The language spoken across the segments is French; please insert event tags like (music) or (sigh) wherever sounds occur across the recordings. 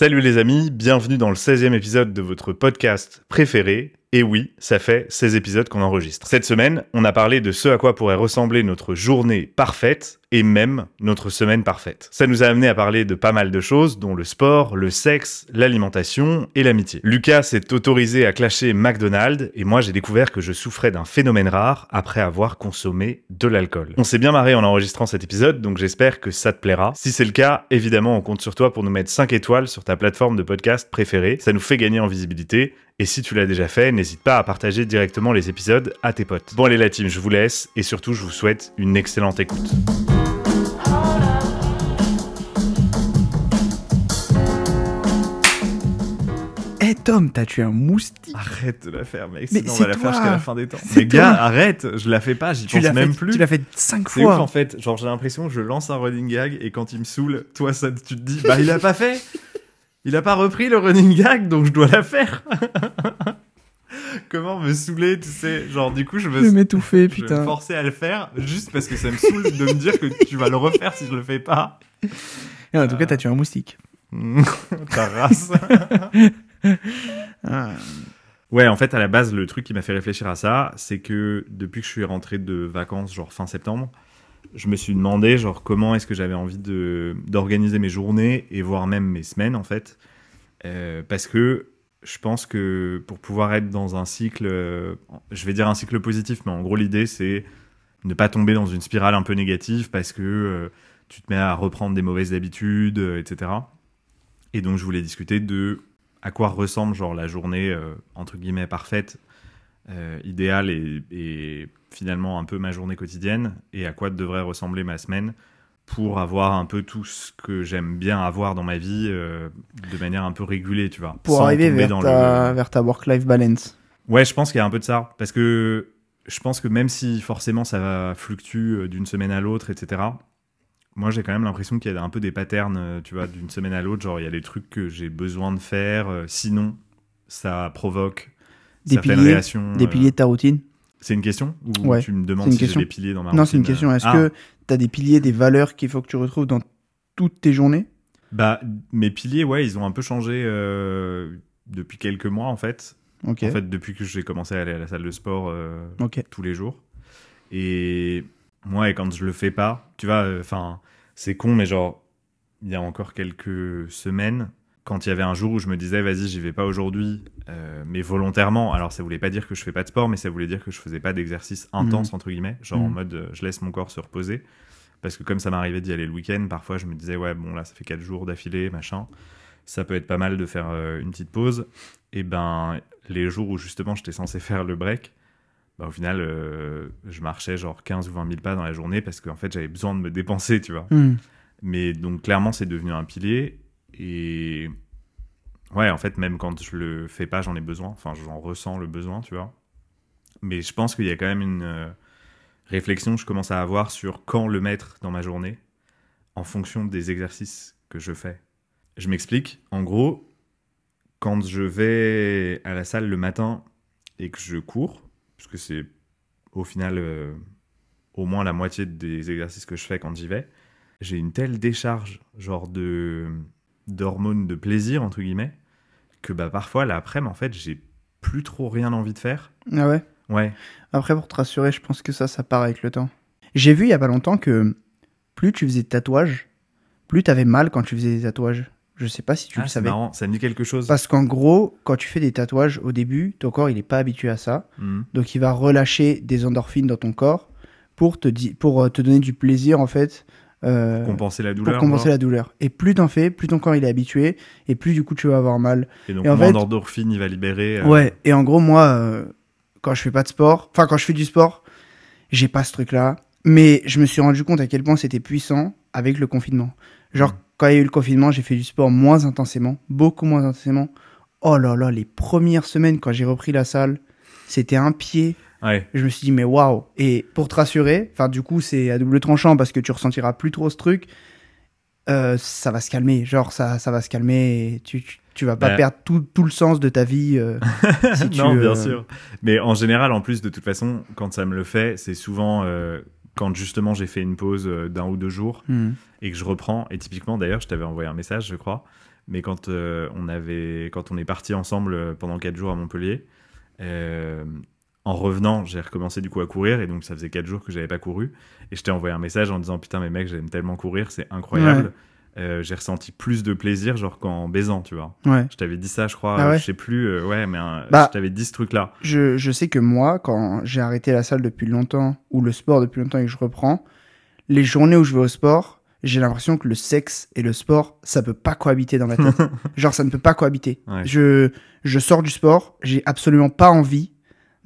Salut les amis, bienvenue dans le 16e épisode de votre podcast préféré. Et oui, ça fait 16 épisodes qu'on enregistre. Cette semaine, on a parlé de ce à quoi pourrait ressembler notre journée parfaite et même notre semaine parfaite. Ça nous a amené à parler de pas mal de choses, dont le sport, le sexe, l'alimentation et l'amitié. Lucas s'est autorisé à clasher McDonald's et moi j'ai découvert que je souffrais d'un phénomène rare après avoir consommé de l'alcool. On s'est bien marré en enregistrant cet épisode, donc j'espère que ça te plaira. Si c'est le cas, évidemment, on compte sur toi pour nous mettre 5 étoiles sur ta plateforme de podcast préférée. Ça nous fait gagner en visibilité et si tu l'as déjà fait, n'hésite pas à partager directement les épisodes à tes potes. Bon allez la team, je vous laisse et surtout je vous souhaite une excellente écoute. Eh Tom, t'as tué un moustique? Arrête de la faire mec, Mais sinon on c'est va la faire toi. jusqu'à la fin des temps. Mais gars, toi. arrête, je la fais pas, j'y pense l'as même fait, plus. tu l'as fait cinq C'est ouf fois. en fait, genre j'ai l'impression que je lance un running gag et quand il me saoule, toi ça tu te dis bah il a pas fait. Il a pas repris le running gag donc je dois la faire. (laughs) Comment me saouler, tu sais, genre du coup je Je me m'étouffer, je vais me putain. forcer à le faire juste parce que ça me saoule de me dire que tu vas le refaire si je le fais pas. Et en tout cas, t'as tué un moustique. (laughs) Ta race. (laughs) Ah. Ouais, en fait, à la base, le truc qui m'a fait réfléchir à ça, c'est que depuis que je suis rentré de vacances, genre fin septembre, je me suis demandé, genre, comment est-ce que j'avais envie de d'organiser mes journées et voire même mes semaines, en fait. Euh, parce que je pense que pour pouvoir être dans un cycle, euh, je vais dire un cycle positif, mais en gros, l'idée, c'est ne pas tomber dans une spirale un peu négative parce que euh, tu te mets à reprendre des mauvaises habitudes, etc. Et donc, je voulais discuter de à quoi ressemble genre la journée entre guillemets parfaite, euh, idéale et, et finalement un peu ma journée quotidienne et à quoi devrait ressembler ma semaine pour avoir un peu tout ce que j'aime bien avoir dans ma vie euh, de manière un peu régulée, tu vois. Pour arriver vers dans ta, le- vers ta work-life balance. Ouais, je pense qu'il y a un peu de ça. Parce que je pense que même si forcément ça va fluctue euh, d'une semaine à l'autre, etc., moi j'ai quand même l'impression qu'il y a un peu des patterns, tu vois, d'une semaine à l'autre. Genre, il y a des trucs que j'ai besoin de faire, sinon ça provoque Des piliers, euh, piliers de ta routine C'est une question Ou Ouais, tu me demandes si j'ai des piliers dans ma Non, c'est une routine, question. euh, Est-ce ah. que t'as des piliers, des valeurs qu'il faut que tu retrouves dans toutes tes journées? Bah, mes piliers, ouais, ils ont un peu changé euh, depuis quelques mois, en fait. En fait, depuis que j'ai commencé à aller à la salle de sport euh, tous les jours. Et moi, quand je le fais pas, tu vois, enfin, c'est con, mais genre, il y a encore quelques semaines, quand il y avait un jour où je me disais, vas-y, j'y vais pas aujourd'hui, euh, mais volontairement. Alors, ça voulait pas dire que je fais pas de sport, mais ça voulait dire que je faisais pas d'exercice intense, entre guillemets, genre en Mhm. mode, euh, je laisse mon corps se reposer. Parce que comme ça m'arrivait d'y aller le week-end, parfois je me disais, ouais, bon, là, ça fait quatre jours d'affilée, machin. Ça peut être pas mal de faire euh, une petite pause. Et ben, les jours où justement j'étais censé (laughs) faire le break, bah, au final, je marchais genre 15 ou 20 000 pas dans la journée parce qu'en fait, j'avais besoin de me dépenser, tu vois. Hmm. Mais donc, clairement, c'est devenu un pilier. Et ouais, en fait, même quand je le fais pas, j'en ai besoin. Enfin, j'en ressens le besoin, tu vois. Mais je pense qu'il y a quand même une euh, réflexion que je commence à avoir sur quand le mettre dans ma journée en fonction des exercices que je fais. Je m'explique. En gros, quand je vais à la salle le matin et que je cours, puisque c'est au final euh, au moins la moitié des exercices que je fais quand j'y vais, j'ai une telle décharge, genre de d'hormones de plaisir entre guillemets, que bah parfois l'après-midi en fait j'ai plus trop rien envie de faire. Ah ouais? Ouais. Après, pour te rassurer, je pense que ça, ça part avec le temps. J'ai vu il y a pas longtemps que plus tu faisais de tatouages, plus t'avais mal quand tu faisais des tatouages. Je sais pas si tu Ah, le c'est savais. marrant, ça me dit quelque chose. Parce qu'en gros, quand tu fais des tatouages au début, ton corps il est pas habitué à ça. Mhm. Donc il va relâcher des endorphines dans ton corps pour te, pour euh, te donner du plaisir en fait. Euh, Compenser la pour compenser la douleur. Et plus t'en fais, plus ton corps il est habitué, et plus du coup tu vas avoir mal. Et donc Et en moins d'endorphine il va libérer. euh, Ouais, et en gros moi, euh, quand je fais pas de sport, enfin quand je fais du sport, j'ai pas ce truc-là. Mais je me suis rendu compte à quel point c'était puissant avec le confinement. Genre, Mm. quand il y a eu le confinement, j'ai fait du sport moins intensément, beaucoup moins intensément. Oh là là, les premières semaines quand j'ai repris la salle, c'était un pied. Ouais. Je me suis dit, mais waouh! Et pour te rassurer, enfin, du coup, c'est à double tranchant parce que tu ressentiras plus trop ce truc. euh, ça va se calmer. Genre, ça, ça va se calmer et tu, tu, tu vas pas Bah. perdre tout, tout le sens de ta vie. euh, (laughs) si tu, non, bien euh, sûr. Mais en général, en plus, de toute façon, quand ça me le fait, c'est souvent euh, quand justement j'ai fait une pause d'un ou deux jours hmm. et que je reprends. Et typiquement, d'ailleurs, je t'avais envoyé un message, je crois. Mais quand on avait, quand on est parti ensemble pendant quatre jours à Montpellier, en revenant, j'ai recommencé du coup à courir et donc ça faisait quatre jours que j'avais pas couru et je t'ai envoyé un message en disant putain mais mec j'aime tellement courir, c'est incroyable. Euh, j'ai ressenti plus de plaisir genre qu'en baisant, tu vois. Ouais. Je t'avais dit ça, je crois, Ah ouais je sais plus, euh, ouais, mais Bah, je t'avais dit ce truc-là. Je, je sais que moi, quand j'ai arrêté la salle depuis longtemps, ou le sport depuis longtemps et que je reprends, les journées où je vais au sport, j'ai l'impression que le sexe et le sport, ça peut pas cohabiter dans ma tête. (laughs) Genre, ça ne peut pas cohabiter. Ouais. Je, je sors du sport, j'ai absolument pas envie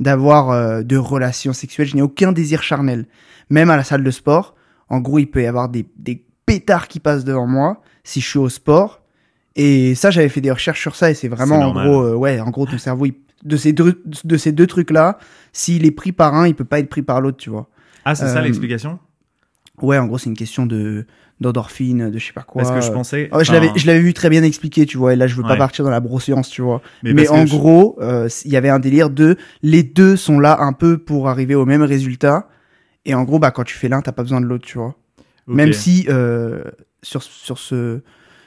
d'avoir euh, de relations sexuelles, je n'ai aucun désir charnel. Même à la salle de sport, en gros, il peut y avoir des, des pétards qui passent devant moi si je suis au sport. Et ça, j'avais fait des recherches sur ça et c'est vraiment en normal. gros, euh, ouais, en gros, ton cerveau, il- de ces deux, de ces deux trucs-là, s'il est pris par un, il peut pas être pris par l'autre, tu vois. Ah, c'est ça Euh, l'explication? Ouais, en gros, c'est une question de d'endorphine, de je sais pas quoi. Parce que je pensais. Ouais, je l'avais, je l'avais vu très bien expliqué, tu vois. Et là, je veux pas partir dans la brosséance, tu vois. mais en gros, euh, il y avait un délire de les deux sont là un peu pour arriver au même résultat. Et en gros, bah quand tu fais l'un, t'as pas besoin de l'autre, tu vois. Même si euh, sur sur ce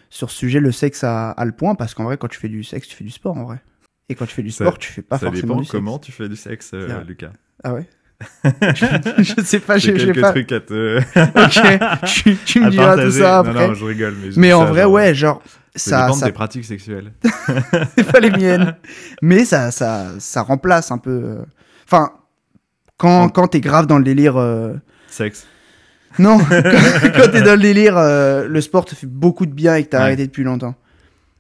sur ce sujet, le sexe a, a le point parce qu'en vrai, quand tu fais du sexe, tu fais du sport en vrai. Et quand tu fais du Ça- sport, tu fais pas ça forcément dépend du sexe. comment tu fais du sexe, euh. Lucas. Ah ouais? (laughs) je, sais pas, J'ai quelques pas. trucs à te. (laughs) Ok, tu, tu me diras tout ça Non, après. non, je rigole. Mais, je mais en ça, vrai, genre, ouais, genre Ça, dépend ça de tes pratiques sexuelles. (laughs) c'est pas les miennes. Mais ça, ça, ça remplace un peu. euh, Enfin, quand, En- quand t'es grave dans le délire. euh, Sexe. Non, quand, t'es dans le délire, euh, le sport te fait beaucoup de bien et que t'as Ouais. arrêté depuis longtemps.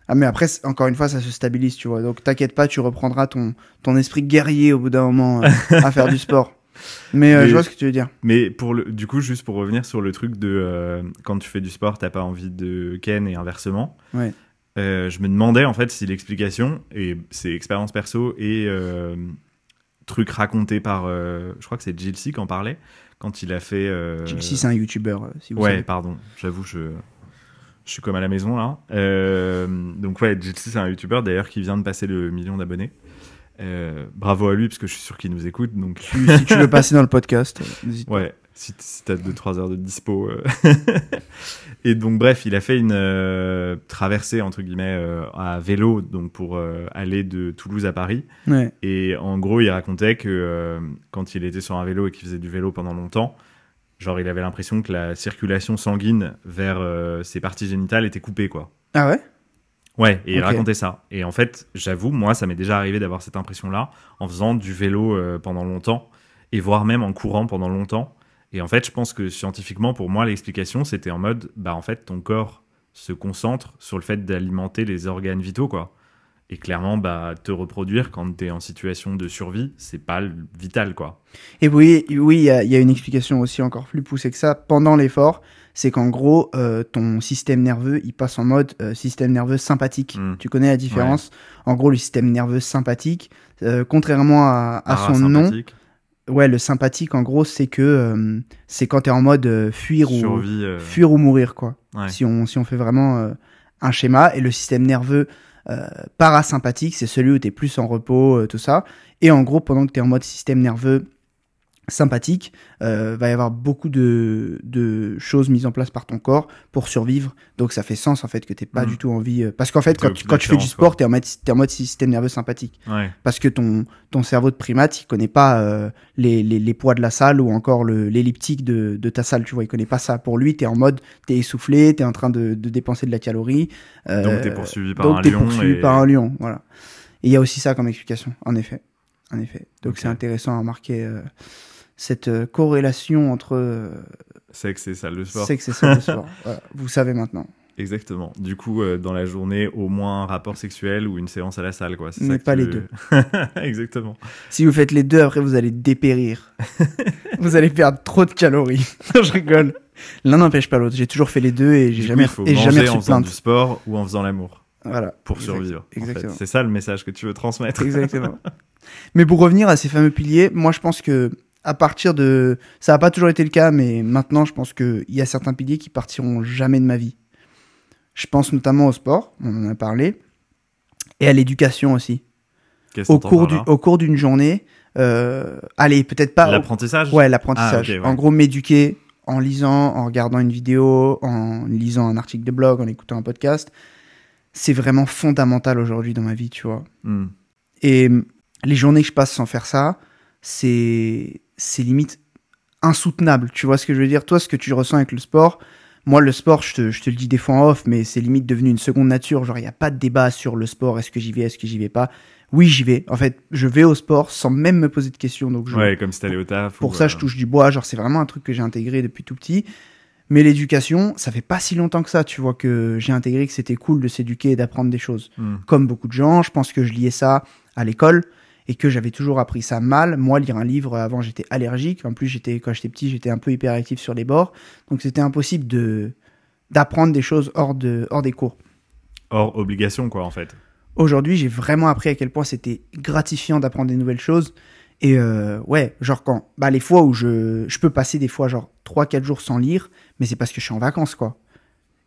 Ah, mais après, encore une fois, ça se stabilise, tu vois. Donc, t'inquiète pas, tu reprendras ton, ton esprit guerrier au bout d'un moment euh, à faire du sport. Mais, euh, Mais- je vois ce que tu veux dire. Mais pour le, du coup, juste pour revenir sur le truc de euh, quand tu fais du sport, t'as pas envie de ken et inversement. Ouais. Euh, je me demandais en fait si l'explication, et c'est expérience perso et truc raconté par, je crois que c'est Jill C qui en parlait, quand il a fait. Si c'est un youtubeur, si vous Ouais, savez. pardon, j'avoue, je, je suis comme à la maison là. Donc, ouais, Jill C, c'est un youtubeur d'ailleurs qui vient de passer le million d'abonnés. Euh, bravo à lui, parce que je suis sûr qu'il nous écoute. Donc, si tu veux passer dans le podcast, pas. Ouais, si, si t'as 2-3 heures de dispo. euh. (laughs) et donc, bref, il a fait une euh, traversée, entre guillemets, à vélo, donc pour aller de Toulouse à Paris. Ouais. Et en gros, il racontait que quand il était sur un vélo et qu'il faisait du vélo pendant longtemps, genre, il avait l'impression que la circulation sanguine vers ses parties génitales était coupée, quoi. Ah ouais? Ouais, et il Ok. racontait ça. Et en fait, j'avoue, moi, ça m'est déjà arrivé d'avoir cette impression-là en faisant du vélo euh, pendant longtemps, et voire même en courant pendant longtemps. Et en fait, je pense que scientifiquement, pour moi, l'explication, c'était en mode, bah en fait, ton corps se concentre sur le fait d'alimenter les organes vitaux, quoi. Et clairement, bah, te reproduire quand t'es en situation de survie, c'est pas vital, quoi. Et oui, oui, il y, a- il y a une explication aussi encore plus poussée que ça. Pendant l'effort, c'est qu'en gros, euh, ton système nerveux, il passe en mode euh, système nerveux sympathique. Mm. Tu connais la différence? En gros, le système nerveux sympathique, euh, contrairement à, à son nom, ouais, le sympathique, en gros, c'est que c'est quand t'es en mode fuir ou survie. fuir ou mourir, quoi. ouais. Si on si on fait vraiment un schéma et le système nerveux parasympathique, c'est celui où tu es plus en repos, tout ça. Et en gros, pendant que tu es en mode système nerveux sympathique, euh, va y avoir beaucoup de, de choses mises en place par ton corps pour survivre. Donc ça fait sens en fait que t'aies pas Mhm. du tout envie. euh, Parce qu'en fait, quand, tu, quand tu fais du sport, tu es, en mode- t'es en mode système nerveux sympathique. ouais. Parce que ton, ton cerveau de primate, il connaît pas euh, les, les, les poids de la salle ou encore le- l'elliptique de, de ta salle, tu vois. Il connaît pas ça. Pour lui, tu es en mode, tu es essoufflé, tu es en train de, de dépenser de la calorie. euh, Donc, t'es poursuivi par donc un t'es lion. poursuivi et- par un lion, voilà. Et il y a aussi ça comme explication, en effet. En effet. Donc c'est intéressant à remarquer euh, cette euh, corrélation entre euh, Sexe et salle de sport. sexe et salle de (laughs) sport. Voilà, vous savez maintenant. Exactement. Du coup, euh, dans la journée, au moins un rapport sexuel ou une séance à la salle, quoi. Mais ça pas les veux- (laughs) Exactement. Si vous faites les deux, après vous allez dépérir. (laughs) vous allez perdre trop de calories. je rigole. L'un n'empêche pas l'autre. J'ai toujours fait les deux et j'ai jamais, coup, il faut et manger jamais en reçu faisant du sport ou en faisant l'amour Voilà. pour Exact- survivre. en fait. Exactement. C'est ça le message que tu veux transmettre. Exactement. mais pour revenir à ces fameux piliers, moi je pense que à partir de, ça n'a pas toujours été le cas, mais maintenant je pense que il y a certains piliers qui partiront jamais de ma vie. Je pense notamment au sport, on en a parlé, et à l'éducation aussi. Au cours du, au cours d'une journée, euh, allez peut-être pas. L'apprentissage Ouais, l'apprentissage. Ah, ouais. En gros, m'éduquer en lisant, en regardant une vidéo, en lisant un article de blog, en écoutant un podcast. c'est vraiment fondamental aujourd'hui dans ma vie, tu vois. Hmm. Et les journées que je passe sans faire ça, c'est c'est limite insoutenable. Tu vois ce que je veux dire? Toi, ce que tu ressens avec le sport, moi, le sport, je te, je te le dis des fois en off, mais c'est limite devenu une seconde nature. Genre, il n'y a pas de débat sur le sport. Est-ce que j'y vais Est-ce que j'y vais pas? Oui, j'y vais. En fait, je vais au sport sans même me poser de questions. Donc, je, Ouais, comme si t'allais au taf. pour ou, ça, euh, je touche du bois. Genre, c'est vraiment un truc que j'ai intégré depuis tout petit. Mais l'éducation, ça fait pas si longtemps que ça, tu vois, que j'ai intégré que c'était cool de s'éduquer et d'apprendre des choses. hmm. Comme beaucoup de gens, je pense que je liais ça à l'école et que j'avais toujours appris ça mal. Moi, lire un livre, avant, j'étais allergique. En plus, j'étais, quand j'étais petit, j'étais un peu hyperactif sur les bords. Donc, c'était impossible de, d'apprendre des choses hors de, hors des cours. Hors obligation, quoi, en fait. Aujourd'hui, j'ai vraiment appris à quel point c'était gratifiant d'apprendre des nouvelles choses. Et euh, ouais, genre quand, bah les fois où je, je peux passer des fois genre 3-4 jours sans lire, mais c'est parce que je suis en vacances quoi.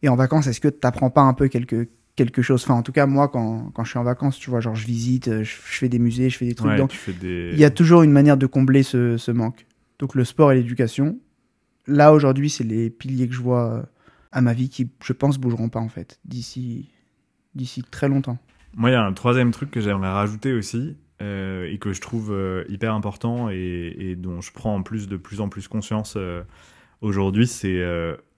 Et en vacances, est-ce que t'apprends pas un peu quelque, quelque chose Enfin, en tout cas, moi, quand, quand je suis en vacances, tu vois, genre je visite, euh, je, je fais des musées, je fais des trucs. Ouais, donc, tu fais des. il y a toujours une manière de combler ce, ce manque. Donc le sport et l'éducation, là aujourd'hui, c'est les piliers que je vois euh, à ma vie qui, je pense, bougeront pas en fait d'ici d'ici très longtemps. Moi, il y a un troisième truc que j'aimerais rajouter aussi, euh, et que je trouve euh, hyper important et, et dont je prends en plus de plus en plus conscience euh, aujourd'hui, c'est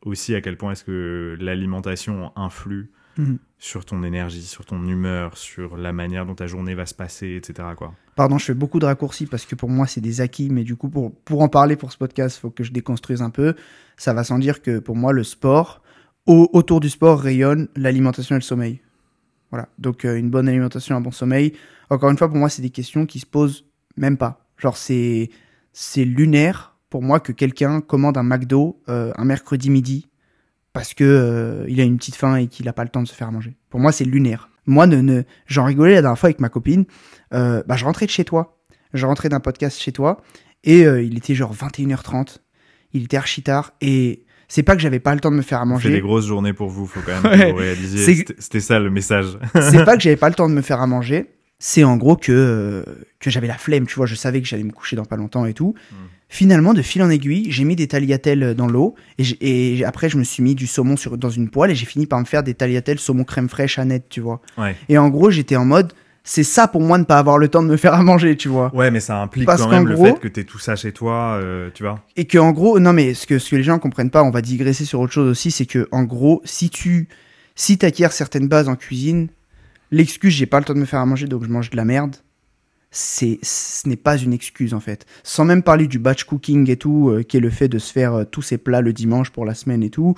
aussi à quel point est-ce que l'alimentation influe Mhm. sur ton énergie, sur ton humeur, sur la manière dont ta journée va se passer, etc. Quoi. Pardon, je fais beaucoup de raccourcis parce que pour moi c'est des acquis, mais du coup pour, pour en parler pour ce podcast, il faut que je déconstruise un peu. Ça va sans dire que pour moi le sport, au- autour du sport rayonne l'alimentation et le sommeil. Voilà, donc euh, une bonne alimentation, un bon sommeil. Encore une fois, pour moi c'est des questions qui se posent même pas. Genre c'est c'est lunaire pour moi que quelqu'un commande un McDo euh, un mercredi midi parce que euh, il a une petite faim et qu'il a pas le temps de se faire à manger. Pour moi c'est lunaire. Moi ne, ne j'en rigolais la dernière fois avec ma copine euh, bah, je rentrais de chez toi. Je rentrais d'un podcast chez toi et euh, il était genre 21h30. Il était archi tard et c'est pas que j'avais pas le temps de me faire à manger. des grosses journées pour vous, faut quand même (laughs) Ouais. vous réalisiez. C'est- C'était ça le message. (laughs) c'est pas que j'avais pas le (laughs) temps de me faire à manger. C'est en gros que, que j'avais la flemme, tu vois. Je savais que j'allais me coucher dans pas longtemps et tout. Mm. Finalement, de fil en aiguille, j'ai mis des tagliatelles dans l'eau et, après, je me suis mis du saumon sur, dans une poêle et j'ai fini par me faire des tagliatelles saumon crème fraîche à net, tu vois. Ouais. Et en gros, j'étais en mode, c'est ça pour moi de ne pas avoir le temps de me faire à manger, tu vois. Ouais, mais ça implique Parce quand même le fait que t'aies tout ça chez toi, euh, tu vois. Et que en gros, non mais ce que, ce que les gens comprennent pas, on va digresser sur autre chose aussi, c'est que en gros, si tu si t'acquiers certaines bases en cuisine, l'excuse j'ai pas le temps de me faire à manger donc je mange de la merde, c'est ce n'est pas une excuse en fait. Sans même parler du batch cooking et tout, euh, qui est le fait de se faire euh, tous ces plats le dimanche pour la semaine et tout.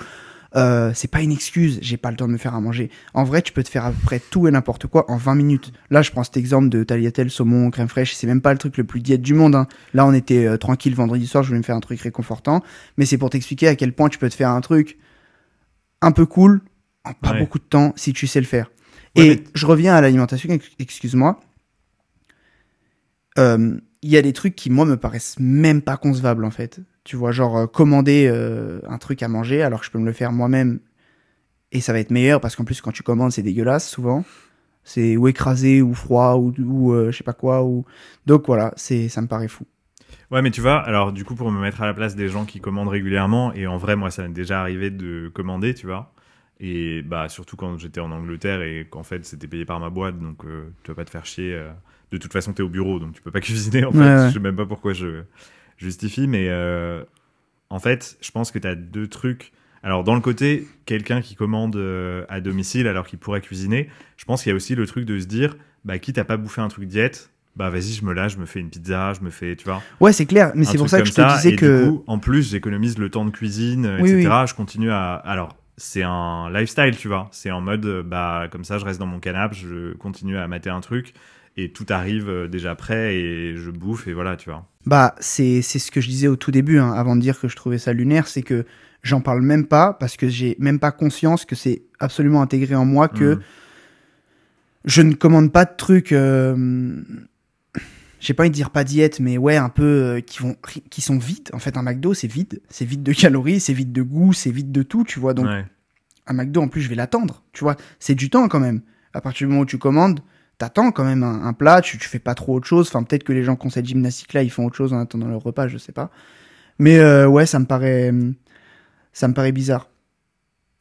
Euh, c'est pas une excuse, j'ai pas le temps de me faire à manger. En vrai, tu peux te faire à peu près tout et n'importe quoi en 20 minutes. Là, je prends cet exemple de tagliatelle, saumon, crème fraîche, c'est même pas le truc le plus diète du monde. hein. Là, on était tranquille vendredi soir, je voulais me faire un truc réconfortant, mais c'est pour t'expliquer à quel point tu peux te faire un truc un peu cool en pas Ouais. beaucoup de temps si tu sais le faire. Ouais, et mais- je reviens à l'alimentation, ex- excuse-moi. Euh, Il y a des trucs qui, moi, me paraissent même pas concevables, en fait. Tu vois, genre euh, commander euh, un truc à manger alors que je peux me le faire moi-même et ça va être meilleur parce qu'en plus, quand tu commandes, c'est dégueulasse souvent. C'est ou écrasé ou froid ou, ou je sais pas quoi. Ou... Donc voilà, c'est ça me paraît fou. Ouais, mais tu vois, alors du coup, pour me mettre à la place des gens qui commandent régulièrement, et en vrai, moi, ça m'est déjà arrivé de commander, tu vois. Et bah, surtout quand j'étais en Angleterre et qu'en fait, c'était payé par ma boîte, donc tu vas pas te faire chier. De toute façon, t'es au bureau, donc tu peux pas (laughs) cuisiner, en fait. Ouais, ouais. Je sais même pas pourquoi je justifie, mais euh, en fait, je pense que t'as deux trucs. Alors, dans le côté, quelqu'un qui commande euh, à domicile alors qu'il pourrait cuisiner, je pense qu'il y a aussi le truc de se dire, bah, quitte à pas bouffer un truc diète, bah, vas-y, je me lâche, je me fais une pizza, je me fais, tu vois. Ouais, c'est clair, mais c'est pour ça que je te disais et que. du coup, en plus, j'économise le temps de cuisine, Oui, etc. Je continue à. Alors, c'est un lifestyle, tu vois. C'est en mode, bah, comme ça, je reste dans mon canapé, je continue à mater un truc, et tout arrive euh, déjà prêt, et je bouffe, et voilà, tu vois. Bah, c'est c'est ce que je disais au tout début, hein, avant de dire que je trouvais ça lunaire, c'est que j'en parle même pas parce que j'ai même pas conscience que c'est absolument intégré en moi que Mm. je ne commande pas de trucs. Euh... J'ai pas envie de dire pas diète, mais ouais, un peu euh, qui vont, qui sont vides. En fait, un McDo, c'est vide, c'est vide de calories, c'est vide de goût, c'est vide de tout, tu vois. Donc, Ouais. un McDo, en plus, je vais l'attendre, tu vois. C'est du temps quand même. À partir du moment où tu commandes, t'attends quand même un, un plat, tu, tu fais pas trop autre chose. Enfin, peut-être que les gens qui ont cette gymnastique-là, ils font autre chose en attendant leur repas, je sais pas. Mais euh, ouais, ça me paraît, ça me paraît bizarre.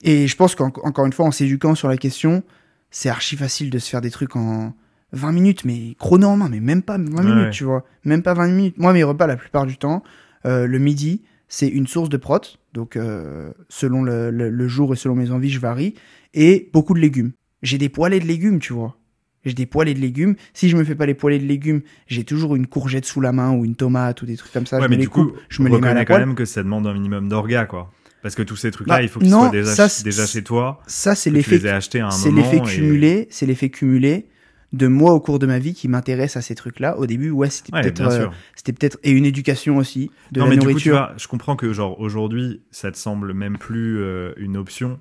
Et je pense qu'encore une fois, en s'éduquant sur la question, c'est archi facile de se faire des trucs en 20 minutes, mais chrono en main, mais même pas 20 Ouais, minutes, tu vois. Même pas 20 minutes. Moi, mes repas, la plupart du temps, euh, le midi, c'est une source de prot. Donc, euh, selon le, le- le jour et selon mes envies, je varie. Et beaucoup de légumes. J'ai des poêlés de légumes, tu vois. J'ai des poêlés de légumes. Si je me fais pas les poêlés de légumes, j'ai toujours une courgette sous la main ou une tomate ou des trucs comme ça. ouais, je mais me les du coup, coupe, je me les mets à reconnais la quand poêle. même que ça demande un minimum d'orga, quoi. Parce que tous ces trucs-là, Bah, il faut qu'ils soient déjà, ça, déjà chez toi. Ça, c'est l'effet les aies achetés à un c'est l'effet et- cumulé, c'est l'effet cumulé de moi au cours de ma vie qui m'intéresse à ces trucs-là. Au début, ouais, c'était Ouais, peut-être, euh, c'était peut-être et une éducation aussi de non, la mais du coup, tu vois, je comprends que, genre, aujourd'hui, ça te semble même plus euh, une option.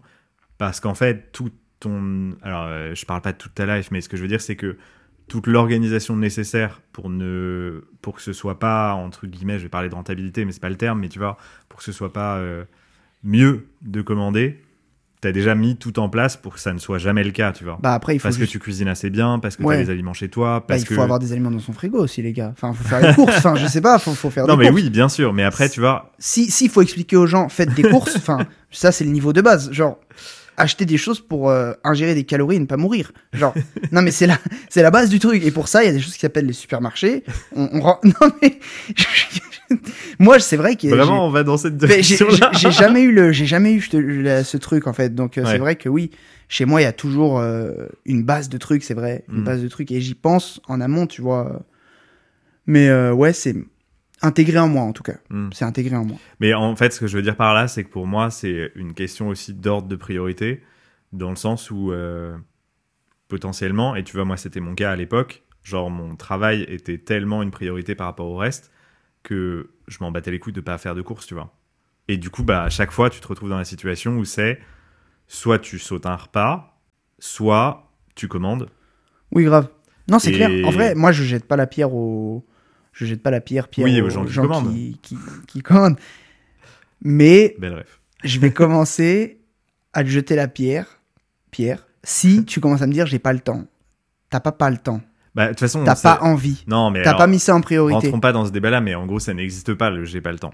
Parce qu'en fait, tout ton. Alors, euh, je parle pas de toute ta life, mais ce que je veux dire, c'est que toute l'organisation nécessaire pour ne pour que ce soit pas entre guillemets je vais parler de rentabilité mais c'est pas le terme mais tu vois pour que ce soit pas euh, mieux de commander t'as déjà mis tout en place pour que ça ne soit jamais le cas tu vois bah après, il faut parce juste- que tu cuisines assez bien parce que Ouais. tu as les aliments chez toi bah, parce il que faut avoir des aliments dans son frigo aussi, les gars. Enfin, faut faire les courses. Enfin, je sais pas, faut, faut faire non des mais courses. oui bien sûr mais après tu vois Si, s'il faut expliquer aux gens, faites des courses. Enfin, ça, c'est le niveau de base. Genre, acheter des choses pour euh, ingérer des calories et ne pas mourir. Genre, (laughs) non mais c'est la, c'est la base du truc. Et pour ça, il y a des choses qui s'appellent les supermarchés. On, on rend- (laughs) non mais, (laughs) moi, c'est vrai que vraiment on va dans cette j'ai direction j'ai- jamais eu le, j'ai jamais eu je te- la- ce truc en fait. Donc euh, Ouais. c'est vrai que oui, chez moi il y a toujours euh, une base de trucs, c'est vrai, une Mm. base de trucs et j'y pense en amont, tu vois. Mais ouais, c'est intégré en moi en tout cas. Hmm. C'est intégré en moi. Mais en fait, ce que je veux dire par là, c'est que pour moi, c'est une question aussi d'ordre de priorité, dans le sens où euh, potentiellement, et tu vois, moi, c'était mon cas à l'époque, genre mon travail était tellement une priorité par rapport au reste que je m'en battais les couilles de pas faire de courses, tu vois. Et du coup, bah, à chaque fois, tu te retrouves dans la situation où c'est soit tu sautes un repas, soit tu commandes. Oui, grave. Non, c'est Et- clair. En vrai, moi je jette pas la pierre aux, je jette pas la pierre, pierre Oui, aux gens qui commandent. qui, qui- qui commandent. Mais Belle je vais commencer à te jeter la pierre, pierre, si (laughs) tu commences à me dire j'ai pas le temps. T'as pas pas le temps. Bah, de toute façon, T'as pas envie. Non, mais T'as pas mis ça en priorité. Rentrons pas dans ce débat-là, mais en gros, ça n'existe pas, le j'ai pas le temps.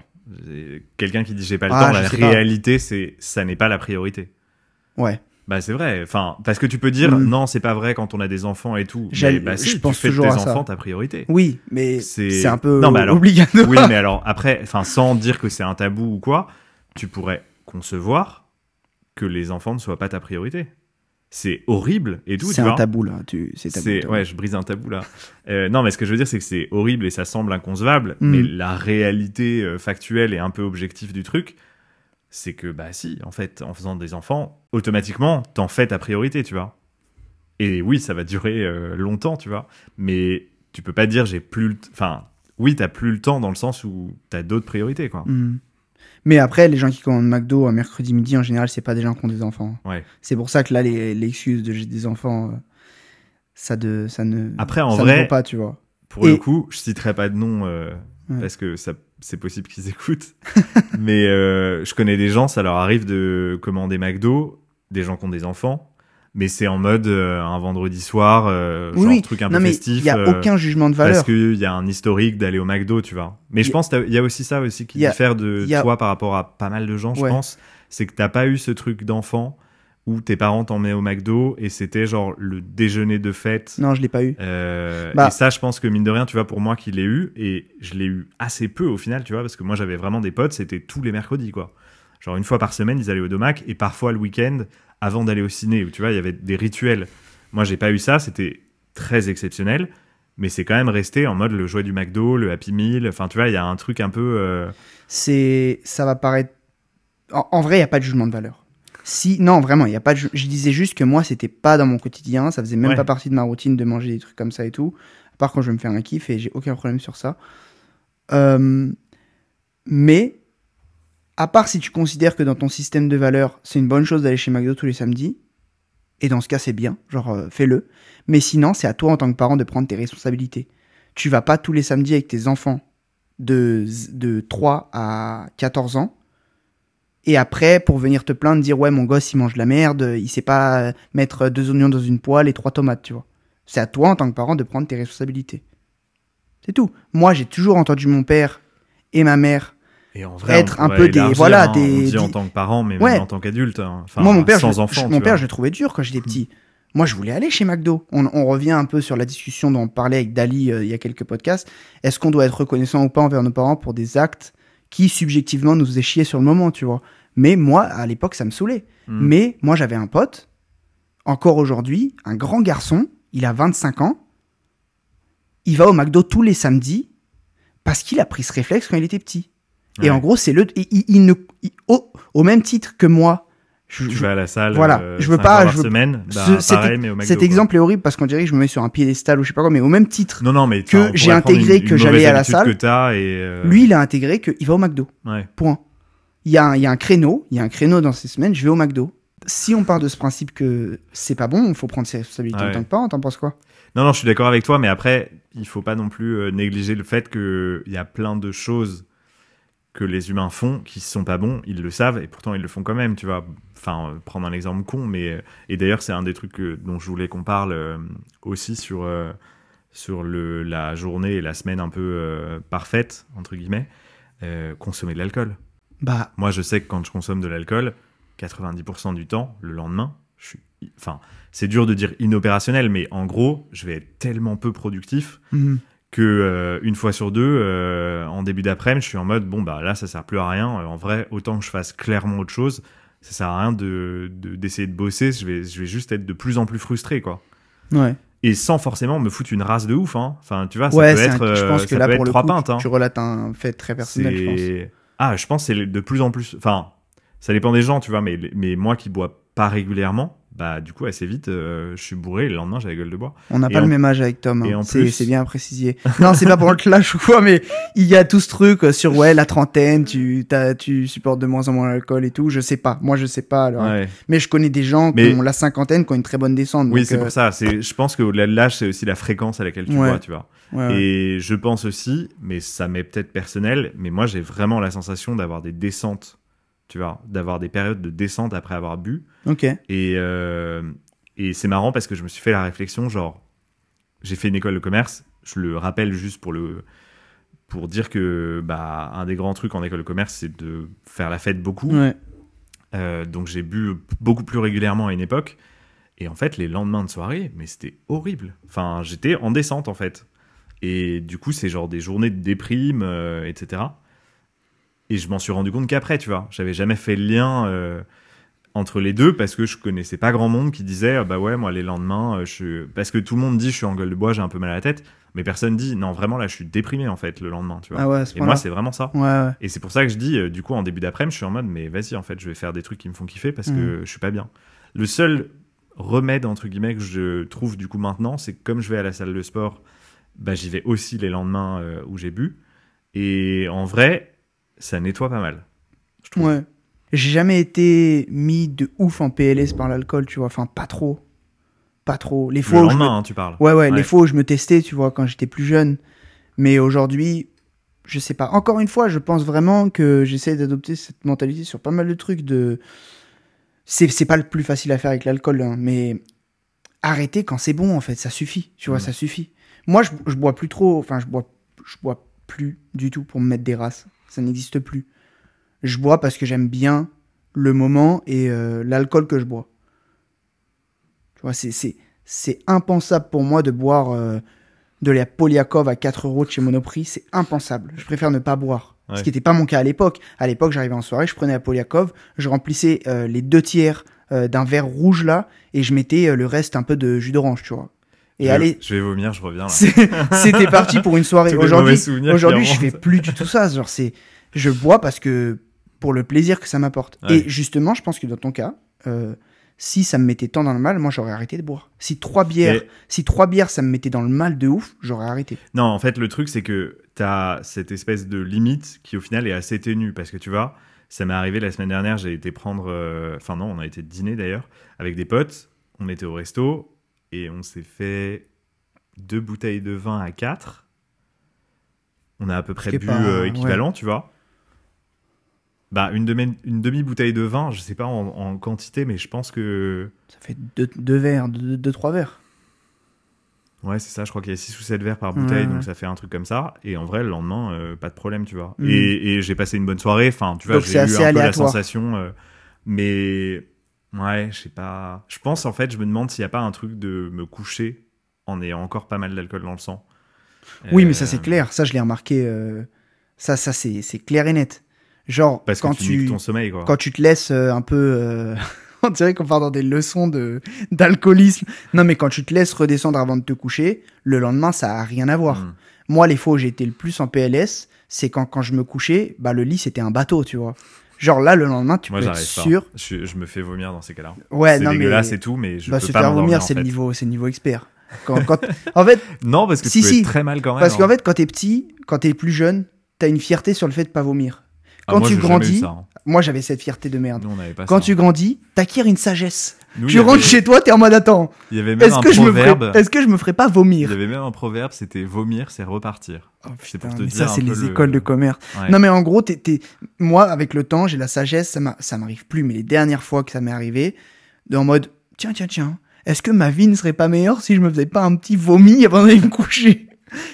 Quelqu'un qui dit j'ai pas le Ah, temps, la réalité, c'est ça n'est pas la priorité. Ouais. Bah, c'est vrai. Enfin, parce que tu peux dire Mm. non, c'est pas vrai quand on a des enfants et tout. Mais bah, si, je tu pense fais de toujours tes à ça. enfants ta priorité. Oui, mais C'est- un peu Non, mais alors- obligatoire. oui, mais alors après, enfin, sans dire que c'est un tabou ou quoi, tu pourrais concevoir que les enfants ne soient pas ta priorité. C'est horrible et tout. C'est tu un vois. tabou là. Tu... C'est tabou. C'est tabou. ouais, je brise un tabou là. Euh, non, mais ce que je veux dire, c'est que c'est horrible et ça semble inconcevable, Mm. mais la réalité euh, factuelle et un peu objective du truc, c'est que bah si, en fait, en faisant des enfants, automatiquement, t'en fais ta priorité, tu vois. Et oui, ça va durer euh, longtemps, tu vois. Mais tu peux pas dire j'ai plus le, enfin, oui, t'as plus le temps dans le sens où t'as d'autres priorités, quoi. Hmm. Mais après, les gens qui commandent McDo un mercredi midi, en général, c'est pas des gens qui ont des enfants. Ouais. C'est pour ça que là, les- l'excuse de j'ai des enfants, euh, ça, de, ça ne. Après, en ça ne vrai, vaut pas, tu vois. Pour le coup, je citerai pas de nom euh, Ouais. parce que ça, c'est possible qu'ils écoutent. (laughs) Mais euh, je connais des gens, ça leur arrive de commander McDo, des gens qui ont des enfants, mais c'est en mode euh, un vendredi soir, euh, Oui, genre oui. truc un non, peu mais festif. il y a euh, aucun jugement de parce valeur. qu'il y a un historique d'aller au McDo, tu vois. Mais je Y pense qu'il y a aussi ça aussi qui diffère de y a- toi par rapport à pas mal de gens, je pense. C'est que t'as pas eu ce truc d'enfant où tes parents t'emmenaient au McDo et c'était genre le déjeuner de fête. Non, je l'ai pas eu. Euh, Bah. Et ça, je pense que mine de rien, tu vois, pour moi qui l'ai eu, et je l'ai eu assez peu au final, tu vois, parce que moi j'avais vraiment des potes, c'était tous les mercredis, quoi. Genre une fois par semaine, ils allaient au domac, et parfois le week-end, avant d'aller au ciné, où tu vois, il y avait des rituels. Moi, j'ai pas eu ça, c'était très exceptionnel, mais c'est quand même resté en mode le jouet du McDo, le Happy Meal, enfin, tu vois, il y a un truc un peu. euh, C'est, ça va paraître. En, en vrai, il y a pas de jugement de valeur. Si, non, vraiment, il y a pas de. Je disais juste que moi, c'était pas dans mon quotidien, ça faisait même Ouais. pas partie de ma routine de manger des trucs comme ça et tout. À part quand je vais me faire un kiff et j'ai aucun problème sur ça. Euh, mais, à part si tu considères que dans ton système de valeurs, c'est une bonne chose d'aller chez McDo tous les samedis, et dans ce cas, c'est bien, genre euh, fais-le. Mais sinon, c'est à toi en tant que parent de prendre tes responsabilités. Tu vas pas tous les samedis avec tes enfants de, de 3 à 14 ans. Et après, pour venir te plaindre, dire ouais, mon gosse il mange de la merde, il sait pas euh, mettre deux oignons dans une poêle et trois tomates, tu vois. C'est à toi en tant que parent de prendre tes responsabilités. C'est tout. Moi, j'ai toujours entendu mon père et ma mère. Et en vrai, Être on un peu des- voilà, hein, des- on dit en tant que parent, mais Ouais. même en tant qu'adulte. hein. Enfin, moi, mon père, sans je, enfant. je- tu mon père, je le trouvais dur quand j'étais petit. Moi, je voulais aller chez McDo. On, on revient un peu sur la discussion dont on parlait avec Dali euh, il y a quelques podcasts. Est-ce qu'on doit être reconnaissant ou pas envers nos parents pour des actes qui, subjectivement, nous faisaient chier sur le moment, tu vois Mais moi, à l'époque, ça me saoulait. Mm. Mais moi, j'avais un pote, encore aujourd'hui, un grand garçon, il a 25 ans. Il va au McDo tous les samedis parce qu'il a pris ce réflexe quand il était petit. Et en gros, c'est le. Il, il- il ne, il- au, au même titre que moi. Je- Tu je- vas à la salle. Voilà, euh, je veux pas- je veux- semaine. Bah, ce- cet, pareil, mais au McDo, cet quoi. exemple est horrible parce qu'on dirait que je me mets sur un piédestal ou je sais pas quoi, mais au même titre, Non, non, mais que j'ai intégré une- que j'allais à la salle. que et, euh, lui, il a intégré qu'il va au McDo. ouais. Point. Il y, a un, il y a un créneau, il y a un créneau dans ces semaines, je vais au McDo. Si on part de ce principe que c'est pas bon, il faut prendre ses responsabilités Ouais. en tant que parent, t'en penses quoi? Non, non, je suis d'accord avec toi, mais après, il faut pas non plus euh, négliger le fait qu'il y a plein de choses que les humains font qui sont pas bons, ils le savent et pourtant ils le font quand même, tu vois. Enfin, euh, prendre un exemple con, mais euh, et d'ailleurs c'est un des trucs que- dont je voulais qu'on parle euh, aussi sur euh, sur le la journée et la semaine un peu parfaite entre guillemets, consommer de l'alcool. Bah, Moi, je sais que quand je consomme de l'alcool, 90% du temps, le lendemain, je suis. Enfin, c'est dur de dire inopérationnel, mais en gros, je vais être tellement peu productif mhm. Que euh, une fois sur deux, euh, en début d'après-midi, je suis en mode bon bah là, ça sert plus à rien. Euh, En vrai, autant que je fasse clairement autre chose, ça sert à rien de de- d'essayer de, bosser. Je vais je vais juste être de plus en plus frustré, quoi. ouais. Et sans forcément me foutre une race de ouf. Hein. Enfin, tu vois, ça ouais, peut être. un- je pense que là, pour le coup, pintes. Hein. tu relates un fait très personnel, je pense. Ah, je pense que c'est de plus en plus. Enfin, ça dépend des gens, tu vois, mais, mais moi qui bois pas régulièrement, bah du coup, assez vite, euh, je suis bourré le lendemain, j'ai la gueule de bois. On n'a pas en- le même âge avec Tom. hein. C'est plus- bien précisé. Non, c'est pas pour le clash ou quoi, mais il y a tout ce truc euh, sur ouais la trentaine, tu tu supportes de moins en moins l'alcool et tout. Je sais pas. Moi, je sais pas. alors. Ouais. Mais je connais des gens Mais- qui ont la cinquantaine, qui ont une très bonne descente. Oui, c'est euh, pour ça. C'est, je pense qu'au-delà de l'âge, c'est aussi la fréquence à laquelle tu Ouais. bois, tu vois. ouais. Et je pense aussi, mais ça m'est peut-être personnel, mais moi, j'ai vraiment la sensation d'avoir des descentes, tu vois, d'avoir des périodes de descente après avoir bu. Ok. Et, euh, et c'est marrant parce que je me suis fait la réflexion, genre, j'ai fait une école de commerce, je le rappelle juste pour le pour dire que bah, un des grands trucs en école de commerce, c'est de faire la fête beaucoup. Ouais. Euh, donc j'ai bu beaucoup plus régulièrement à une époque. Et en fait, les lendemains de soirée, mais c'était horrible. Enfin, j'étais en descente en fait. Et du coup, c'est genre des journées de déprime, euh, etc. Et je m'en suis rendu compte qu'après, tu vois. J'avais jamais fait le lien euh, entre les deux parce que je connaissais pas grand monde qui disait ah bah ouais, moi les lendemains, euh, je suis... parce que tout le monde dit je suis en gueule de bois, j'ai un peu mal à la tête. Mais personne dit non, vraiment là, je suis déprimé en fait le lendemain, tu vois. Ah ouais, Et moi, c'est vraiment ça. Ouais, ouais. Et c'est pour ça que je dis, euh, du coup, en début d'après-midi, je suis en mode, mais vas-y, en fait, je vais faire des trucs qui me font kiffer parce que je suis pas bien. Le seul remède, entre guillemets, que je trouve du coup maintenant, c'est que comme je vais à la salle de sport, bah, j'y vais aussi les lendemains euh, où j'ai bu. Et en vrai, ça nettoie pas mal. Je trouve. Ouais. J'ai jamais été mis de ouf en PLS par l'alcool, tu vois. Enfin, pas trop. Pas trop. Les Le fois où je me hein, tu parles. Ouais, ouais, Ouais. les fois où je me testais, tu vois, quand j'étais plus jeune. Mais aujourd'hui, je sais pas. Encore une fois, je pense vraiment que j'essaie d'adopter cette mentalité sur pas mal de trucs de. C'est, c'est pas le plus facile à faire avec l'alcool, hein, mais arrêter quand c'est bon, en fait, ça suffit. Tu vois, Mm. ça suffit. Moi, je, je bois plus trop. Enfin, je bois, je bois plus du tout pour me mettre des races. Ça n'existe plus. Je bois parce que j'aime bien le moment et euh, l'alcool que je bois. Tu vois, c'est, c'est, c'est impensable pour moi de boire euh, de la Poliakov à 4 euros de chez Monoprix. C'est impensable. Je préfère ne pas boire. Ce qui n'était pas mon cas à l'époque. À l'époque, j'arrivais en soirée, je prenais la Poliakov, je remplissais euh, les deux tiers d'un verre rouge là, et je mettais le reste un peu de jus d'orange, tu vois. Et je, allez, je vais vomir, je reviens c'était parti pour une soirée. Aujourd'hui, aujourd'hui, je fais plus du tout ça. Genre, c'est, je bois parce que pour le plaisir que ça m'apporte. Ouais. Et justement, je pense que dans ton cas, euh, si ça me mettait tant dans le mal, moi, j'aurais arrêté de boire. Si trois bières, Et- si trois bières, ça me mettait dans le mal de ouf, j'aurais arrêté. Non, en fait, le truc, c'est que tu as cette espèce de limite qui, au final, est assez ténue. Parce que tu vois, ça m'est arrivé la semaine dernière, j'ai été prendre. euh, Enfin, non, on a été dîner d'ailleurs, avec des potes. On était au resto et on s'est fait deux bouteilles de vin à quatre. On a à peu près bu pas- euh, ouais. équivalent, tu vois. Bah, une, demi- une demi-bouteille de vin, je sais pas en, en quantité, mais je pense que. Ça fait deux, deux verres, deux, deux, trois verres. Ouais, c'est ça, je crois qu'il y a 6 ou 7 verres par bouteille, Ouais, donc ça fait un truc comme ça. Et en vrai, le lendemain, euh, pas de problème, tu vois. Mhm. Et, et j'ai passé une bonne soirée, enfin, tu vois, j'ai eu un peu la sensation. euh, mais Ouais, je sais pas. Je pense en fait, je me demande s'il n'y a pas un truc de me coucher en ayant encore pas mal d'alcool dans le sang. Oui, mais ça Euh, c'est clair. Ça, je l'ai remarqué. euh, Ça, ça c'est clair et net. Genre, Parce quand que tu, ton sommeil, quoi. quand tu te laisses euh, un peu. (laughs) On dirait qu'on part dans des leçons de d'alcoolisme. Non, mais quand tu te laisses redescendre avant de te coucher, le lendemain, ça a rien à voir. Mm. Moi, les fois où j'ai été le plus en PLS, c'est quand, quand je me couchais, bah, le lit, c'était un bateau, tu vois. Genre là, le lendemain, tu Moi, peux être pas. sûr. Je, je me fais vomir dans ces cas-là. Ouais, c'est non, dégueulasse mais. et tout, mais je bah, peux se pas faire vomir, c'est le niveau, c'est le niveau expert. Quand, quand... (laughs) En fait, Non, parce que Si, tu peux si. être très mal quand même. parce hein. qu'en fait, quand t'es petit, quand t'es plus jeune, t'as une fierté sur le fait de pas vomir. Ah, quand moi, tu grandis- ça, hein. Moi, j'avais cette fierté de merde. Nous, on pas Quand ça. tu grandis, t'acquiers une sagesse. Nous, il tu rentres chez toi, t'es en mode attends. Il y avait même Est-ce un que, je me proverbe. ferais... est-ce que je me ferais pas Il vomir y avait même un proverbe, c'était vomir, c'est repartir. Oh, C'est putain, pour te mais dire ça, c'est les le- écoles de commerce. Ouais. Non, mais en gros, t'es- t'es- moi, avec le temps, j'ai la sagesse, ça m'a- ça m'arrive plus, mais les dernières fois que ça m'est arrivé, de en mode, tiens, tiens, tiens, est-ce que ma vie ne serait pas meilleure si je me faisais pas un petit vomi avant d'aller me coucher?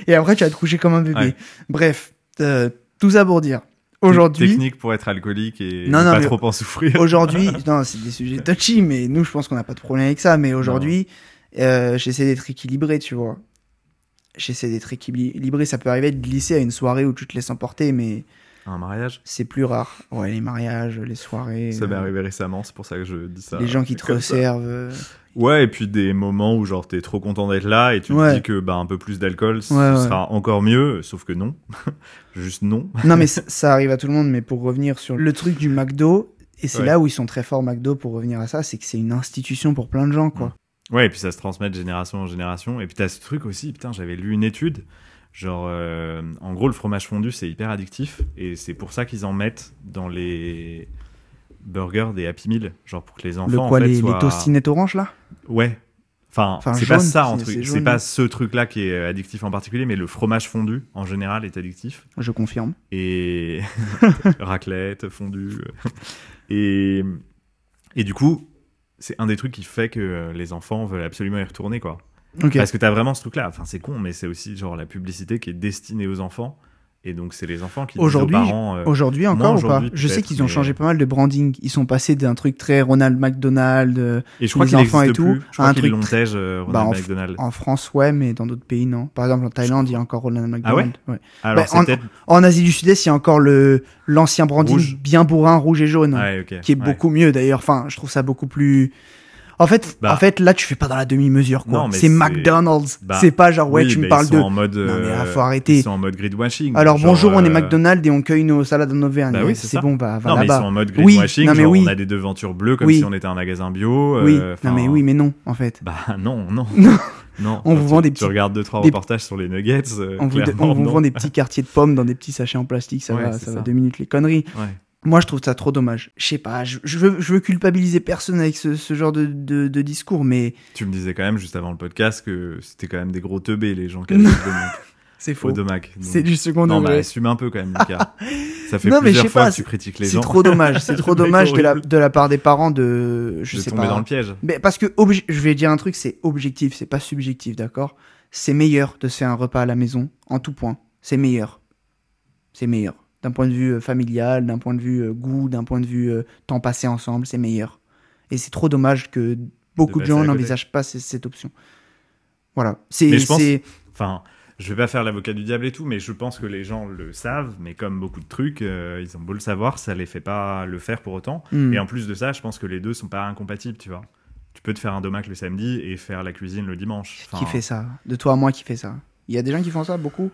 Et après, tu vas te coucher comme un bébé. Ouais. Bref, euh, tout ça pour dire, aujourd'hui, Technique pour être alcoolique et Non, non, pas trop en souffrir. aujourd'hui, (laughs) non, c'est des sujets touchy, mais nous, je pense qu'on n'a pas de problème avec ça, mais aujourd'hui, euh, j'essaie d'être équilibré, tu vois. J'essaie d'être équilibré, ça peut arriver de glisser à une soirée où tu te laisses emporter, mais Un mariage c'est plus rare. Ouais, les mariages, les soirées. Ça m'est euh, arrivé récemment, c'est pour ça que je dis ça. les gens qui te resservent. euh, Ouais, et puis des moments où genre t'es trop content d'être là et tu Ouais. te dis que bah un peu plus d'alcool ce Ouais, ouais. sera encore mieux, sauf que non. (laughs) Juste non. Non, mais ça arrive à tout le monde, mais pour revenir sur le truc du McDo, et c'est là où ils sont très forts, McDo, pour revenir à ça, c'est que c'est une institution pour plein de gens, quoi. Ouais, et puis ça se transmet de génération en génération. Et puis t'as ce truc aussi, putain, j'avais lu une étude. Genre, euh, en gros, le fromage fondu, c'est hyper addictif. Et c'est pour ça qu'ils en mettent dans les burgers des Happy Meal. Genre pour que les enfants. le en quoi, fait, les, soient- les oranges, là? Ouais. Enfin, Enfin, c'est pas ça en truc. c'est pas ce truc-là qui est addictif en particulier, mais le fromage fondu, en général, est addictif. Je confirme. et (laughs) raclette, fondue. Et, et du coup, c'est un des trucs qui fait que les enfants veulent absolument y retourner, quoi. Parce que t'as vraiment ce truc-là. Enfin, c'est con, mais c'est aussi genre la publicité qui est destinée aux enfants. Et donc, c'est les enfants qui disent aux Aujourd'hui, parents. euh, Aujourd'hui encore ou pas? Aujourd'hui, Je sais qu'ils ont mais- changé pas mal de branding. Ils sont passés d'un truc très Ronald McDonald. euh, et je crois les enfants et tout, plus. Je crois un truc l'ont tr- tège, euh, Ronald Bah, en McDonald. En France, ouais, mais dans d'autres pays, non? Par exemple, en Thaïlande, il y a encore Ronald McDonald. ouais. Alors, bah, en- Asie du Sud-Est, il y a encore le l'ancien branding Rouge. bien bourrin, rouge et jaune, Ouais, qui est beaucoup mieux d'ailleurs. Enfin, je trouve ça beaucoup plus. En fait, Bah. en fait, là, tu fais pas dans la demi-mesure, quoi. Non, mais C'est McDonald's. Bah, c'est pas genre, ouais, Oui, tu me bah, parles de. en mode. Non, mais, ah, euh, faut arrêter. Ils sont en mode greenwashing. Alors, genre, bonjour, on est euh, McDonald's et on cueille nos salades en Auvergne. Bah oui, c'est bon, va, va Non, mais ils sont en mode Oui, greenwashing. non, mais genre, oui. on a des devantures bleues comme Oui. si on était un magasin bio. Oui, euh, non, mais oui, mais non, en fait. Bah non, non. (laughs) Non. On vous tu- vend des Tu petits- regardes deux, trois des- reportages sur les nuggets. euh, On vous, on vend des petits quartiers de pommes dans des petits sachets en plastique, ça Ouais, va, ça va deux minutes les conneries. Ouais. Moi, je trouve ça trop dommage. Je sais pas, je, je veux, je veux culpabiliser personne avec ce, ce genre de, de, de discours, mais Tu me disais quand même juste avant le podcast que c'était quand même des gros teubés les gens qui Domac- (laughs) c'est au faux. C'est du second Non, bah degré. assume un peu quand même, Lucas. (laughs) Ça fait Non, mais plusieurs sais fois pas, que tu critiques les C'est gens trop dommage, c'est (laughs) trop dommage de la, horrible. de la part des parents de. Je de sais tomber pas. dans le piège. Mais parce que, je vais dire un truc, c'est objectif, c'est pas subjectif, d'accord? C'est meilleur de se faire un repas à la maison, en tout point. C'est meilleur. C'est meilleur. D'un point de vue euh, familial, d'un point de vue euh, goût, d'un point de vue euh, temps passé ensemble, c'est meilleur. Et c'est trop dommage que beaucoup de, gens n'envisagent pas cette option. Voilà. C'est. Pense- Enfin, je vais pas faire l'avocat du diable et tout, mais je pense que les gens le savent, mais comme beaucoup de trucs, euh, ils ont beau le savoir, ça les fait pas le faire pour autant. Hmm. Et en plus de ça, je pense que les deux sont pas incompatibles, tu vois. Tu peux te faire un domac le samedi et faire la cuisine le dimanche. Enfin, Qui fait ça? De toi à moi, qui fait ça? Il y a des gens qui font ça, beaucoup?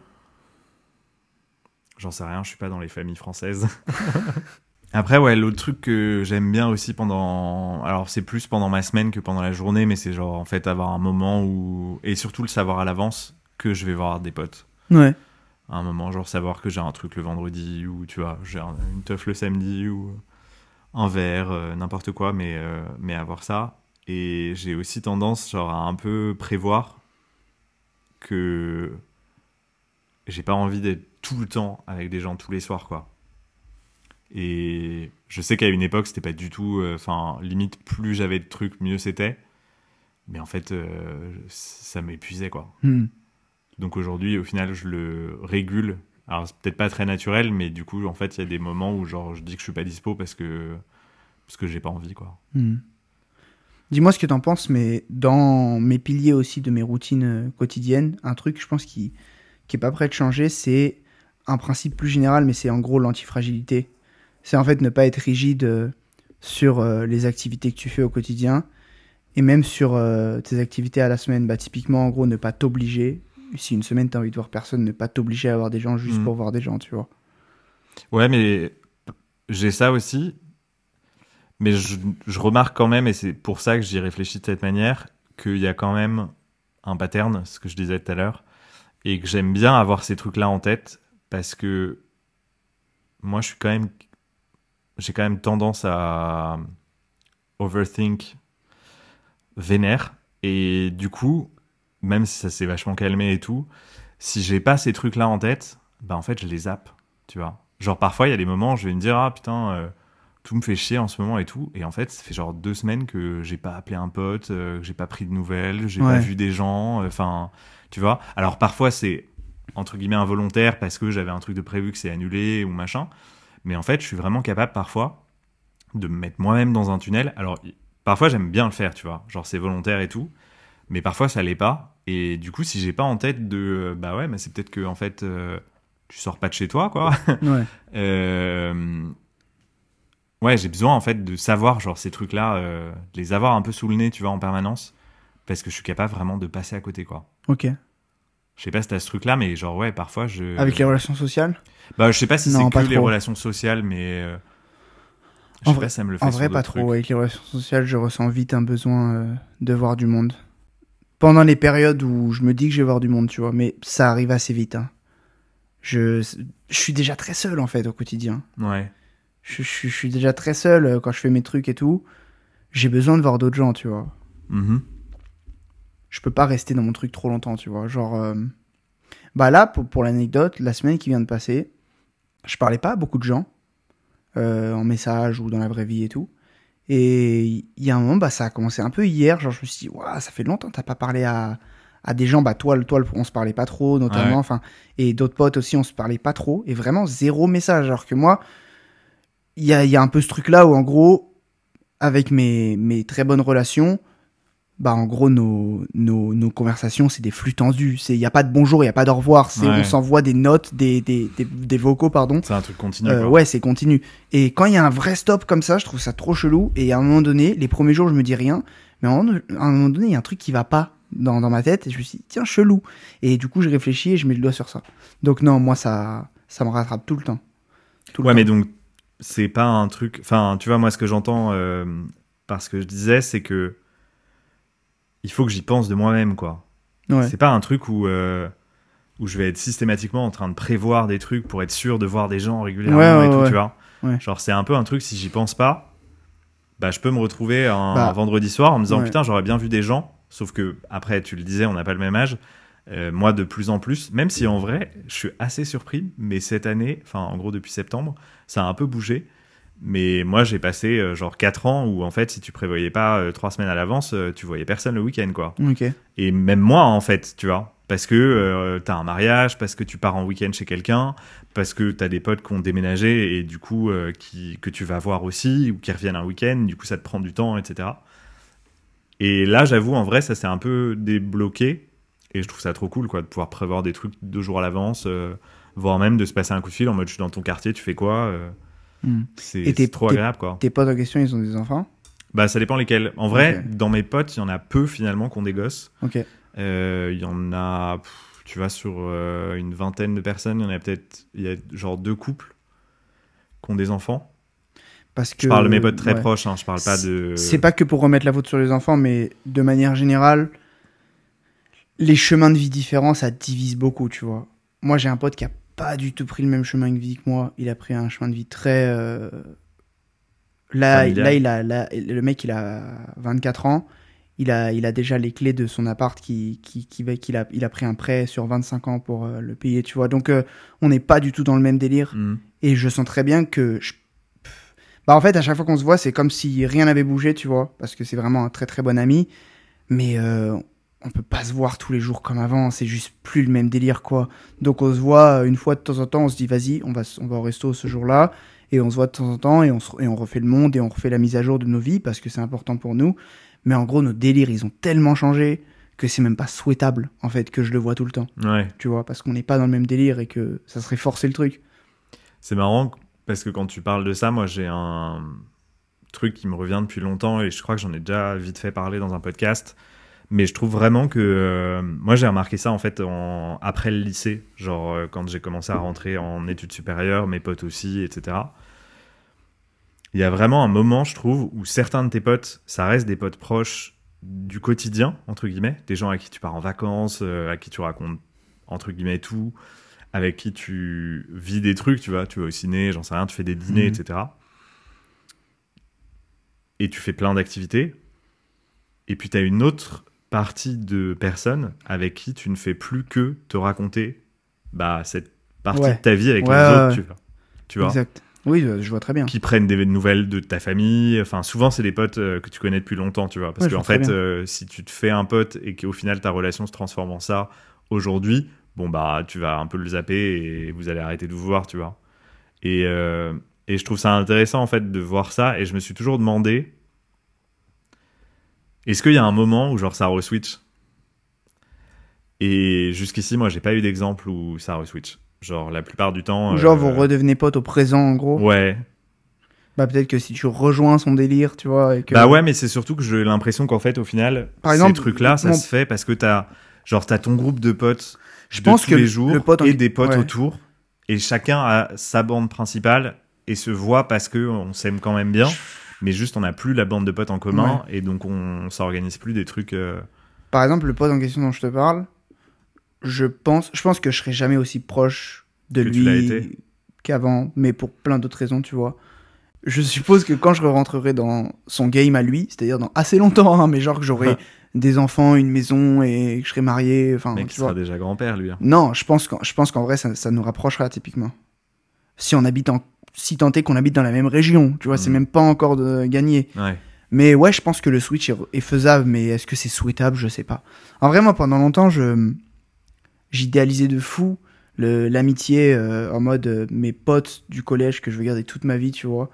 J'en sais rien, je suis pas dans les familles françaises. (laughs) Après, ouais, l'autre truc que j'aime bien aussi pendant. Alors, c'est plus pendant ma semaine que pendant la journée, mais c'est genre, en fait, avoir un moment où. Et surtout le savoir à l'avance que je vais voir des potes. Ouais. À un moment, genre savoir que j'ai un truc le vendredi, ou tu vois, j'ai un- une teuf le samedi, ou un verre, euh, n'importe quoi, mais, euh, mais avoir ça. Et j'ai aussi tendance, genre, à un peu prévoir que j'ai pas envie d'être tout le temps avec des gens tous les soirs, quoi. Et je sais qu'à une époque, c'était pas du tout. euh, Enfin, limite, plus j'avais de trucs, mieux c'était. Mais en fait, euh, ça m'épuisait, quoi. Hmm. Donc aujourd'hui, au final, je le régule. Alors, c'est peut-être pas très naturel, mais du coup, en fait, il y a des moments où, genre, je dis que je suis pas dispo parce que. Parce que j'ai pas envie, quoi. Hmm. Dis-moi ce que t'en penses, mais dans mes piliers aussi de mes routines euh, quotidiennes, un truc, je pense, qui, qui est pas prêt de changer, c'est un principe plus général, mais c'est en gros l'antifragilité. C'est en fait ne pas être rigide euh, sur euh, les activités que tu fais au quotidien et même sur euh, tes activités à la semaine. Bah, typiquement, en gros, ne pas t'obliger. Si une semaine, t'as envie de voir personne, ne pas t'obliger à voir des gens juste Mhm. pour voir des gens, tu vois. Ouais, mais j'ai ça aussi. Mais je, je remarque quand même, et c'est pour ça que j'y réfléchis de cette manière, qu'il y a quand même un pattern, ce que je disais tout à l'heure, et que j'aime bien avoir ces trucs-là en tête, parce que moi, je suis quand même. J'ai quand même tendance à overthink vénère, et du coup, même si ça s'est vachement calmé et tout, si j'ai pas ces trucs-là en tête, bah en fait, je les zappe, tu vois. Genre, parfois, il y a des moments où je vais me dire, ah putain, euh, tout me fait chier en ce moment et tout. Et en fait, ça fait genre deux semaines que j'ai pas appelé un pote, euh, que j'ai pas pris de nouvelles, j'ai Ouais. pas vu des gens, euh, enfin, tu vois. Alors, parfois, c'est entre guillemets involontaire parce que j'avais un truc de prévu que c'est annulé ou machin. Mais en fait, je suis vraiment capable parfois de me mettre moi-même dans un tunnel. Alors, parfois, j'aime bien le faire, tu vois. Genre, c'est volontaire et tout. Mais parfois, ça l'est pas. Et du coup, si j'ai pas en tête de. euh, Bah ouais, mais c'est peut-être que, en fait, euh, tu sors pas de chez toi, quoi. Ouais. (laughs) Euh, Ouais, j'ai besoin, en fait, de savoir, genre, ces trucs-là, euh, de les avoir un peu sous le nez, tu vois, en permanence. Parce que je suis capable vraiment de passer à côté, quoi. Ok. Je sais pas si t'as ce truc-là, mais genre, ouais, parfois, je. Avec les relations sociales? Bah, je sais pas si c'est que les trop. relations sociales, mais. euh, Je En sais vrai- pas, ça me le fait En vrai, pas trop. trucs. Avec les relations sociales, je ressens vite un besoin euh, de voir du monde. Pendant les périodes où je me dis que je vais voir du monde, tu vois, mais ça arrive assez vite. hein. Je, je suis déjà très seul, en fait, au quotidien. Ouais. Je, je- je suis déjà très seul euh, quand je fais mes trucs et tout. J'ai besoin de voir d'autres gens, tu vois. Mhm. Je peux pas rester dans mon truc trop longtemps, tu vois. Genre, euh, bah là, pour, pour l'anecdote, la semaine qui vient de passer, je parlais pas à beaucoup de gens, euh, en message ou dans la vraie vie et tout. Et il y a un moment, bah, ça a commencé un peu hier. Genre, je me suis dit, ça fait longtemps t'as pas parlé à, à des gens. Bah, toi, le- toi, le- on se parlait pas trop, notamment. Ouais. Enfin, et d'autres potes aussi, on se parlait pas trop. Et vraiment, zéro message. Alors que moi, il y a, y a un peu ce truc-là où, en gros, avec mes, mes très bonnes relations, bah, en gros, nos, nos, nos conversations, c'est des flux tendus. Il n'y a pas de bonjour, il n'y a pas d'au revoir. C'est, Ouais. On s'envoie des notes, des, des, des, des vocaux, pardon. C'est un truc continu. Euh, ouais, c'est continu. Et quand il y a un vrai stop comme ça, je trouve ça trop chelou. Et à un moment donné, les premiers jours, je me dis rien. Mais à un moment, donné, il y a un truc qui va pas dans, dans ma tête. Et je me suis dit, tiens, chelou. Et du coup, je réfléchis et je mets le doigt sur ça. Donc, non, moi, ça, ça me rattrape tout le temps. Tout le Ouais, temps. mais donc, c'est pas un truc. Enfin, tu vois, moi, ce que j'entends euh, par ce que je disais, c'est que. Il faut que j'y pense de moi-même, quoi. Ouais. C'est pas un truc où, euh, où je vais être systématiquement en train de prévoir des trucs pour être sûr de voir des gens régulièrement Ouais, ouais, et tout, tu vois. Genre, c'est un peu un truc, si j'y pense pas, bah, je peux me retrouver un, Bah, vendredi soir en me disant putain, j'aurais bien vu des gens. Sauf que, après, tu le disais, on n'a pas le même âge. Euh, moi, de plus en plus, même si en vrai, je suis assez surpris, mais cette année, enfin, en gros, depuis septembre, ça a un peu bougé. Mais moi, j'ai passé euh, genre 4 ans où, en fait, si tu prévoyais pas 3 semaines à l'avance, euh, tu voyais personne le week-end, quoi. Et même moi, en fait, tu vois. Parce que euh, t'as un mariage, parce que tu pars en week-end chez quelqu'un, parce que t'as des potes qui ont déménagé et du coup euh, qui, que tu vas voir aussi, ou qui reviennent un week-end, du coup ça te prend du temps, etc. Et là, j'avoue, en vrai, ça s'est un peu débloqué. Et je trouve ça trop cool, quoi, de pouvoir prévoir des trucs deux jours à l'avance, euh, voire même de se passer un coup de fil en mode je suis dans ton quartier, tu fais quoi Hmm. C'est trop agréable, quoi. Tes potes en question, ils ont des enfants? Bah, ça dépend lesquels. En vrai, dans mes potes, il y en a peu finalement qui ont des gosses. Ok. Euh, Il y en a, pff, tu vois, sur euh, une vingtaine de personnes, il y en a peut-être, il y a genre deux couples qui ont des enfants. Parce que. Je parle de mes potes très ouais. proches, hein, je parle pas de. C'est pas que pour remettre la faute sur les enfants, mais de manière générale, les chemins de vie différents, ça divise beaucoup, tu vois. Moi, j'ai un pote qui a pas du tout pris le même chemin de vie que moi. Il a pris un chemin de vie très. euh, Là, Familial. là, il a, là, le mec, il a 24 ans. Il a, il a déjà les clés de son appart qui, qui, qui, va- qu'il a, il a pris un prêt sur 25 ans pour euh, le payer, tu vois. Donc, euh, on n'est pas du tout dans le même délire. Mhm. Et je sens très bien que. je- Bah, en fait, à chaque fois qu'on se voit, c'est comme si rien n'avait bougé, tu vois. Parce que c'est vraiment un très très bon ami. Mais euh, on peut pas se voir tous les jours comme avant. C'est juste plus le même délire, quoi. Donc on se voit euh, une fois de temps en temps. On se dit, vas-y, on va, on va au resto ce jour-là. Et on se voit de temps en temps. Et on, se- et on refait le monde. Et on refait la mise à jour de nos vies. Parce que c'est important pour nous. Mais en gros, nos délires, ils ont tellement changé que c'est même pas souhaitable, en fait, que je le vois tout le temps. Ouais. Tu vois, parce qu'on n'est pas dans le même délire et que ça serait forcer le truc. C'est marrant parce que quand tu parles de ça, moi j'ai un truc qui me revient depuis longtemps et je crois que j'en ai déjà vite fait parler dans un podcast. Mais je trouve vraiment que euh, moi j'ai remarqué ça en fait en, après le lycée, genre euh, quand j'ai commencé à rentrer en études supérieures, mes potes aussi, etc. Il y a vraiment un moment, je trouve, où certains de tes potes, ça reste des potes proches du quotidien, entre guillemets, des gens à qui tu pars en vacances, euh, à qui tu racontes, entre guillemets, tout, avec qui tu vis des trucs, tu vois, tu vas au ciné, j'en sais rien, tu fais des dîners, Mhm. etc. Et tu fais plein d'activités. Et puis tu as une autre partie de personnes avec qui tu ne fais plus que te raconter bah, cette partie Ouais. de ta vie avec Ouais, les ouais, autres, tu vois. Tu vois Exact. Oui, je vois très bien. qui prennent des nouvelles de ta famille. Enfin, souvent, c'est des potes euh, que tu connais depuis longtemps, tu vois. Parce qu'en fait, euh, si tu te fais un pote et qu'au final, ta relation se transforme en ça aujourd'hui, bon, bah, tu vas un peu le zapper et vous allez arrêter de vous voir, tu vois. Et, euh, et je trouve ça intéressant, en fait, de voir ça. Et je me suis toujours demandé est-ce qu'il y a un moment où, genre, ça reswitch? Et jusqu'ici, moi, j'ai pas eu d'exemple où ça reswitch. Genre, la plupart du temps. Genre, euh, vous redevenez potes au présent, en gros? Ouais, Bah, peut-être que si tu rejoins son délire, tu vois. Et que... Bah ouais, mais c'est surtout que j'ai l'impression qu'en fait, au final, Par ces exemple, trucs-là, ça mon- se fait parce que t'as, genre, t'as ton groupe de potes Je de pense tous que les le- jours le pote en- et des potes ouais. autour, et chacun a sa bande principale et se voit parce que on s'aime quand même bien, mais juste on n'a plus la bande de potes en commun et donc on s'organise plus des trucs. euh, Par exemple, le pote en question dont je te parle, je pense, je pense que je serais jamais aussi proche de Que lui qu'avant, mais pour plein d'autres raisons, tu vois. Je suppose que quand je rentrerai dans son game à lui, c'est-à-dire dans assez longtemps, hein, mais genre que j'aurai (laughs) des enfants, une maison et que je serai marié, enfin, tu qui sera déjà grand-père lui. hein. Non, je pense qu'en, je pense qu'en vrai, ça, ça nous rapprochera typiquement. Si on habite en, si tant est qu'on habite dans la même région, tu vois, c'est Mhm. même pas encore de gagné. Ouais. Mais ouais, je pense que le switch est, faisable, mais est-ce que c'est souhaitable Je sais pas. En vrai, moi, pendant longtemps, je j'idéalisais de fou l'amitié euh, en mode euh, mes potes du collège que je veux garder toute ma vie, tu vois.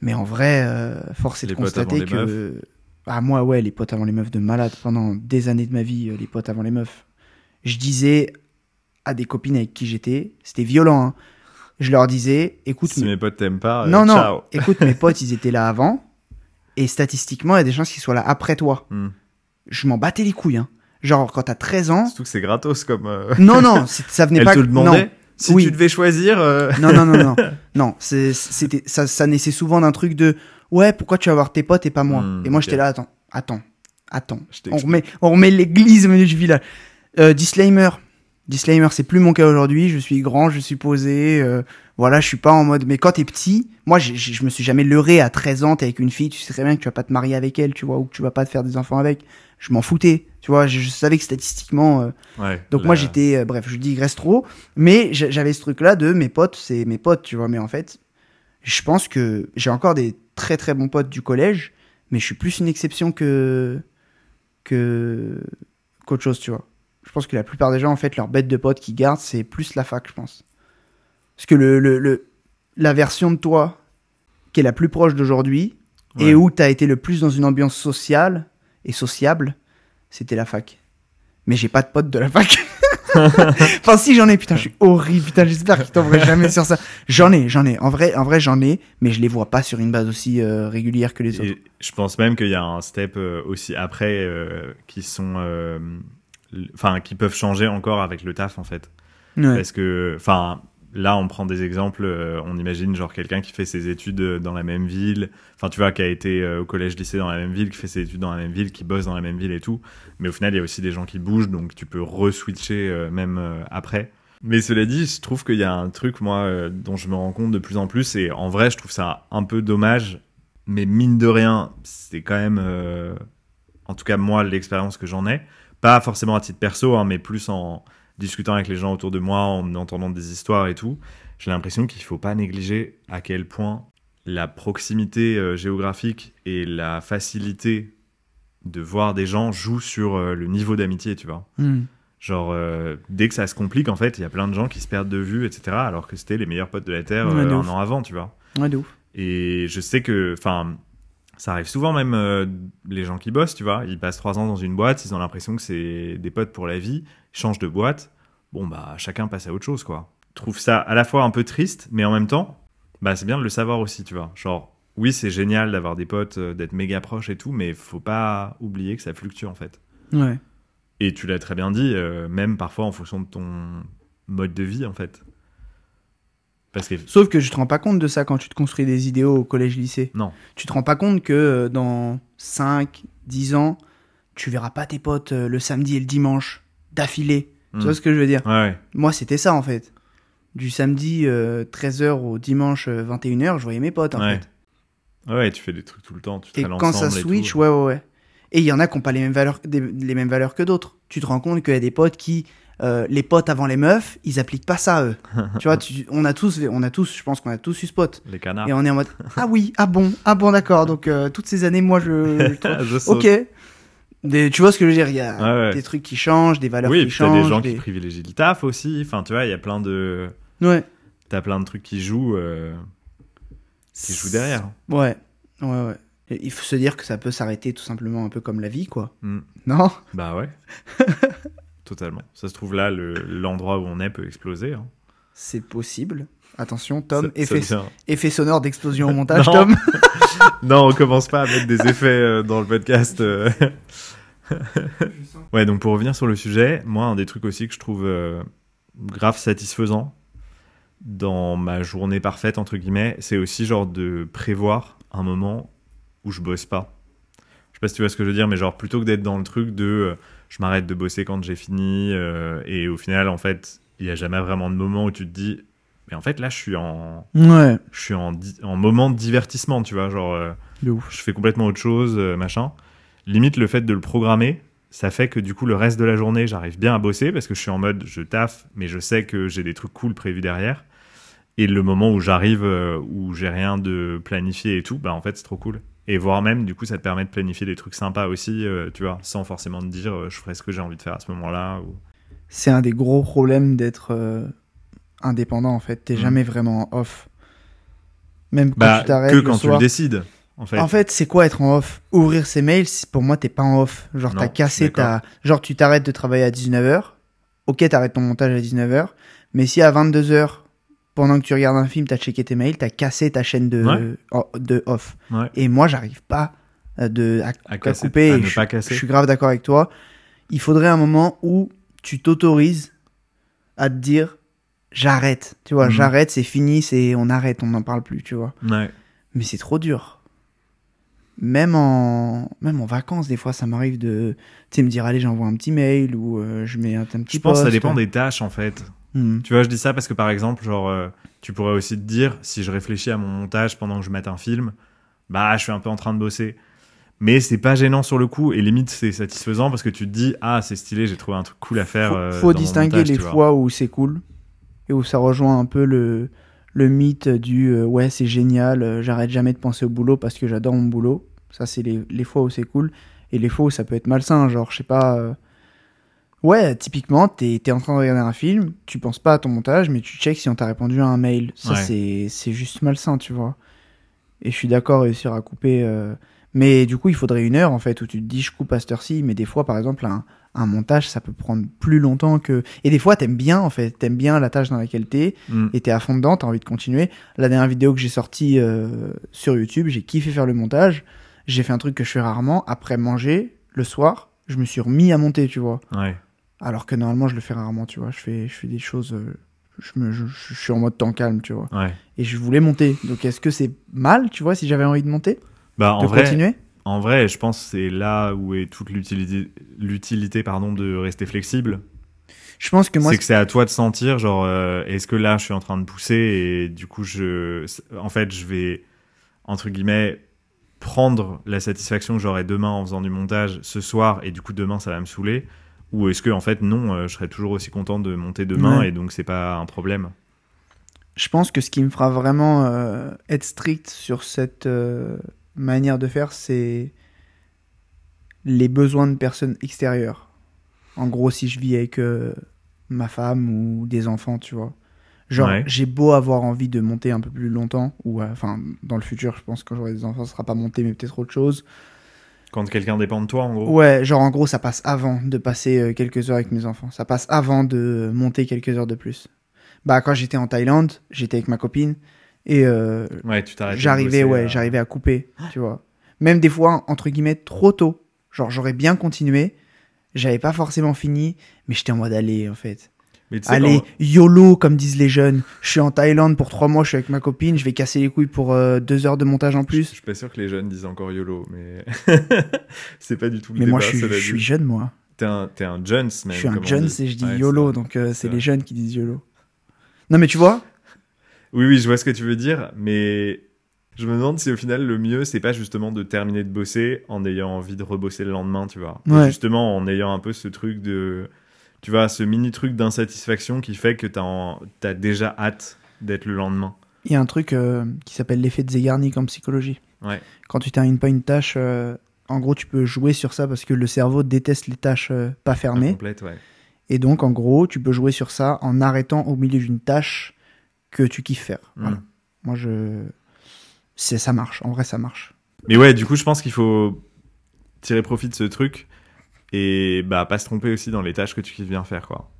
Mais en vrai, euh, force est de Les constater que. Ah, moi, ouais, les potes avant les meufs de malade. Pendant des années de ma vie, les potes avant les meufs. Je disais à des copines avec qui j'étais, c'était violent, hein. Je leur disais, écoute, Si mes- mes potes t'aiment pas, euh, non, non, ciao. (laughs) écoute, mes potes, ils étaient là avant. Et statistiquement, il y a des chances qu'ils soient là après toi. Hmm. Je m'en battais les couilles. Hein. Genre, quand t'as 13 ans. Surtout que c'est gratos comme. euh, (laughs) Non, non, ça venait Elle pas. te le demandait. Non, Si Oui. tu devais choisir. euh, non, non, non, non. (laughs) non, c'était, ça, ça naissait souvent d'un truc de Ouais, pourquoi tu vas voir tes potes et pas moi Hmm, Et moi, j'étais là, attends, attends, attends. On remet, on remet l'église au milieu du village. Euh, disclaimer. Disclaimer, c'est plus mon cas aujourd'hui. Je suis grand, je suis posé. euh, voilà, je suis pas en mode. Mais quand t'es petit, moi, je me suis jamais leurré à 13 ans. T'es avec une fille, tu sais très bien que tu vas pas te marier avec elle, tu vois, ou que tu vas pas te faire des enfants avec. Je m'en foutais, tu vois. Je, je savais que statistiquement. euh, Ouais, donc moi, j'étais. euh, bref, je digresse trop. Mais j'a- j'avais ce truc-là de mes potes, c'est mes potes, tu vois. Mais en fait, je pense que j'ai encore des très très bons potes du collège, mais je suis plus une exception que que qu'autre chose, tu vois. Je pense que la plupart des gens, en fait, leur bête de potes qu'ils gardent, c'est plus la fac, je pense. Parce que le, le, le- la version de toi qui est la plus proche d'aujourd'hui Ouais. et où tu as été le plus dans une ambiance sociale et sociable, c'était la fac. Mais j'ai pas de potes de la fac. (laughs) enfin, si j'en ai, putain, je suis horrible. Putain, j'espère qu'ils tomberaient jamais sur ça. J'en ai, j'en ai. En vrai, en vrai, j'en ai, mais je les vois pas sur une base aussi euh, régulière que les autres. Et je pense même qu'il y a un step euh, aussi après euh, qui sont, enfin, qui peuvent changer encore avec le taf en fait. Ouais. Parce que, enfin, là, on prend des exemples. euh, on imagine genre quelqu'un qui fait ses études euh, dans la même ville. Enfin, tu vois, qui a été euh, au collège, lycée dans la même ville, qui fait ses études dans la même ville, qui bosse dans la même ville et tout. Mais au final, il y a aussi des gens qui bougent, donc tu peux re-switcher euh, même après. Mais cela dit, je trouve qu'il y a un truc, moi, dont je me rends compte de plus en plus, et en vrai, je trouve ça un peu dommage, mais mine de rien, c'est quand même, en tout cas, moi, l'expérience que j'en ai, pas forcément à titre perso, hein, mais plus en discutant avec les gens autour de moi, en entendant des histoires et tout, j'ai l'impression qu'il faut pas négliger à quel point la proximité euh, géographique et la facilité de voir des gens jouent sur euh, le niveau d'amitié, tu vois. Hmm. Genre, euh, dès que ça se complique, en fait, il y a plein de gens qui se perdent de vue, etc., alors que c'était les meilleurs potes de la Terre Ouais, euh, un an avant, tu vois. Ouais, de ouf. Et je sais que, enfin, Ça arrive souvent même euh, les gens qui bossent, tu vois, ils passent trois ans dans une boîte, ils ont l'impression que c'est des potes pour la vie, ils changent de boîte, bon bah chacun passe à autre chose quoi. Je trouve ça à la fois un peu triste, mais en même temps, bah c'est bien de le savoir aussi, tu vois. Genre oui c'est génial d'avoir des potes, euh, d'être méga proches et tout, mais faut pas oublier que ça fluctue en fait. Ouais. Et tu l'as très bien dit, euh, même parfois en fonction de ton mode de vie en fait. Parce que Sauf que tu te rends pas compte de ça quand tu te construis des idéaux au collège-lycée. non, Tu te rends pas compte que euh, dans 5, 10 ans, tu verras pas tes potes euh, le samedi et le dimanche d'affilée. Tu vois ce que je veux dire? Ouais. Moi, c'était ça en fait. Du samedi 13h au dimanche 21h, je voyais mes potes en Ouais. fait. Ouais, tu fais des trucs tout le temps, tu Et quand ça et switch, ouais, ouais, ouais. Et il y en a qui n'ont pas les mêmes valeurs, des- les mêmes valeurs que d'autres. Tu te rends compte qu'il y a des potes qui, euh, les potes avant les meufs, ils appliquent pas ça eux. (laughs) tu vois, tu- on a tous, on a tous, je pense qu'on a tous eu ce pote. Les canards. Et on est en mode, ah oui, ah bon, ah bon, d'accord. Donc euh, toutes ces années, moi, je, (laughs) je- ok. Des- tu vois ce que je veux dire Il y a Ouais, ouais. des trucs qui changent, des valeurs Oui, qui puis t'as changent. des gens des- qui privilégient le taf aussi. Enfin, tu vois, il y a plein de. Ouais, T'as plein de trucs qui jouent. euh, qui jouent derrière. ouais, ouais, ouais. Il faut se dire que ça peut s'arrêter tout simplement un peu comme la vie, quoi. Hmm. Non? Bah ouais. (laughs) Totalement. Ça se trouve là, le- l'endroit où on est peut exploser. hein. C'est possible. Attention, Tom, Ça- effet, sonore d'explosion au (laughs) montage, Non. Tom. (laughs) Non, on commence pas à mettre des effets euh, dans le podcast. euh. (laughs) ouais, donc pour revenir sur le sujet, moi, un des trucs aussi que je trouve euh, grave satisfaisant dans ma journée parfaite, entre guillemets, c'est aussi genre de prévoir un moment où je bosse pas. Je sais pas si tu vois ce que je veux dire, mais genre plutôt que d'être dans le truc de euh, je m'arrête de bosser quand j'ai fini, euh, et au final, en fait, il y a jamais vraiment de moment où tu te dis, mais en fait, là, je suis en, Ouais, je suis en, moment de divertissement, tu vois, genre. euh, ouf. je fais complètement autre chose, euh, machin. Limite, le fait de le programmer, ça fait que du coup, le reste de la journée, j'arrive bien à bosser parce que je suis en mode, je taffe, mais je sais que j'ai des trucs cool prévus derrière. Et le moment où j'arrive, euh, où j'ai rien de planifié et tout, bah en fait, c'est trop cool. Et voire même, du coup, ça te permet de planifier des trucs sympas aussi, euh, tu vois, sans forcément te dire, euh, je ferai ce que j'ai envie de faire à ce moment-là. Ou... C'est un des gros problèmes d'être euh, indépendant, en fait. T'es Mm. jamais vraiment off. Même quand Bah, tu t'arrêtes que le quand tu le décides, en fait. En fait, c'est quoi être en off? Ouvrir ses mails, pour moi, t'es pas en off. Genre, t'as cassé ta. Genre, tu t'arrêtes de travailler à 19h. Ok, t'arrêtes ton montage à 19h. Mais si à 22h, pendant que tu regardes un film, t'as checké tes mails, t'as cassé ta chaîne de, Ouais. oh, de off. Ouais. Et moi, j'arrive pas euh, de, à, À à casser- couper. à ne je, pas casser. je suis grave d'accord avec toi. Il faudrait un moment où tu t'autorises à te dire j'arrête. Tu vois, Mhm. j'arrête, c'est fini, c'est on arrête, on n'en parle plus, tu vois. Ouais. Mais c'est trop dur. Même en, même en vacances, des fois, ça m'arrive de tu sais, me dire allez, j'envoie un petit mail ou euh, je mets un, un petit Je pense que ça dépend des tâches, en fait. Mhm. Tu vois, je dis ça parce que par exemple, genre, euh, tu pourrais aussi te dire, si je réfléchis à mon montage pendant que je mate un film, bah, je suis un peu en train de bosser. Mais c'est pas gênant sur le coup, et limite, c'est satisfaisant parce que tu te dis, ah, c'est stylé, j'ai trouvé un truc cool à faire. faut, euh, faut dans distinguer montage, les fois où c'est cool et où ça rejoint un peu le, le mythe du euh, ouais c'est génial j'arrête jamais de penser au boulot parce que j'adore mon boulot ça c'est les, les fois où c'est cool et les fois où ça peut être malsain genre je sais pas ouais typiquement t'es es en train de regarder un film tu penses pas à ton montage mais tu checks si on t'a répondu à un mail ça Ouais. c'est c'est juste malsain tu vois et je suis d'accord réussir à couper euh, mais du coup il faudrait une heure en fait où tu te dis je coupe à cette heure-ci mais des fois par exemple un, un montage ça peut prendre plus longtemps que et des fois t'aimes bien en fait t'aimes bien la tâche dans laquelle t'es Mm. et t'es à fond dedans t'as envie de continuer la dernière vidéo que j'ai sortie euh, sur YouTube j'ai kiffé faire le montage j'ai fait un truc que je fais rarement après manger le soir je me suis remis à monter tu vois Ouais. Alors que normalement je le fais rarement tu vois je fais je fais des choses euh, je, me, je, je suis en mode temps calme tu vois Ouais. et je voulais monter donc est-ce que c'est mal tu vois si j'avais envie de monter? Bah, en vrai, en vrai, je pense que c'est là où est toute l'utilité, l'utilité pardon, de rester flexible. je pense que moi c'est que c'est à toi de sentir, genre, euh, est-ce que là, je suis en train de pousser et du coup, je, en fait, je vais, entre guillemets, prendre la satisfaction que j'aurai demain en faisant du montage ce soir et du coup, demain, ça va me saouler. Ou est-ce que, en fait, non, euh, je serai toujours aussi content de monter demain Ouais. et donc c'est pas un problème. je pense que ce qui me fera vraiment euh, être strict sur cette euh, manière de faire, c'est les besoins de personnes extérieures. En gros, si je vis avec euh, ma femme ou des enfants, tu vois, Genre, Ouais. j'ai beau avoir envie de monter un peu plus longtemps, ou enfin, dans le futur, je pense que quand j'aurai des enfants, ce sera pas monter, mais peut-être autre chose. Quand quelqu'un dépend de toi, en gros. Ouais, genre en gros, ça passe avant de passer euh, quelques heures avec mes enfants. Ça passe avant de monter quelques heures de plus. Bah, quand j'étais en Thaïlande, j'étais avec ma copine et euh, Ouais, j'arrivais, ouais, euh, j'arrivais à couper, tu vois. Même des fois, entre guillemets, trop tôt. Genre, j'aurais bien continué, j'avais pas forcément fini, mais j'étais en mode aller, en fait. Mais Allez, YOLO, comme disent les jeunes. Je suis en Thaïlande pour trois mois, je suis avec ma copine, je vais casser les couilles pour euh, deux heures de montage en Je plus. suis pas sûr que les jeunes disent encore YOLO, mais (laughs) c'est pas du tout le Mais débat. moi, je suis, je jeune, moi. T'es un, t'es un Jones, même. Je suis un Jones et je dis Ouais, YOLO, donc euh, c'est les jeunes qui disent YOLO. Non, mais tu vois, (laughs) Oui, oui, je vois ce que tu veux dire, mais je me demande si au final le mieux, c'est pas justement de terminer de bosser en ayant envie de rebosser le lendemain, tu vois. Ouais. justement, en ayant un peu ce truc de. Tu vois, ce mini truc d'insatisfaction qui fait que t'as en- t'as déjà hâte d'être le lendemain. il y a un truc euh, qui s'appelle l'effet de Zeigarnik en psychologie. Ouais. Quand tu termines pas une tâche, euh, en gros, tu peux jouer sur ça parce que le cerveau déteste les tâches euh, pas fermées. Complète, ouais. Et donc, en gros, tu peux jouer sur ça en arrêtant au milieu d'une tâche que tu kiffes faire. Mm. Voilà. Moi, je. C'est, ça marche. En vrai, ça marche. Mais ouais, du coup, je pense qu'il faut tirer profit de ce truc et bah pas se tromper aussi dans les tâches que tu kiffes bien faire, quoi.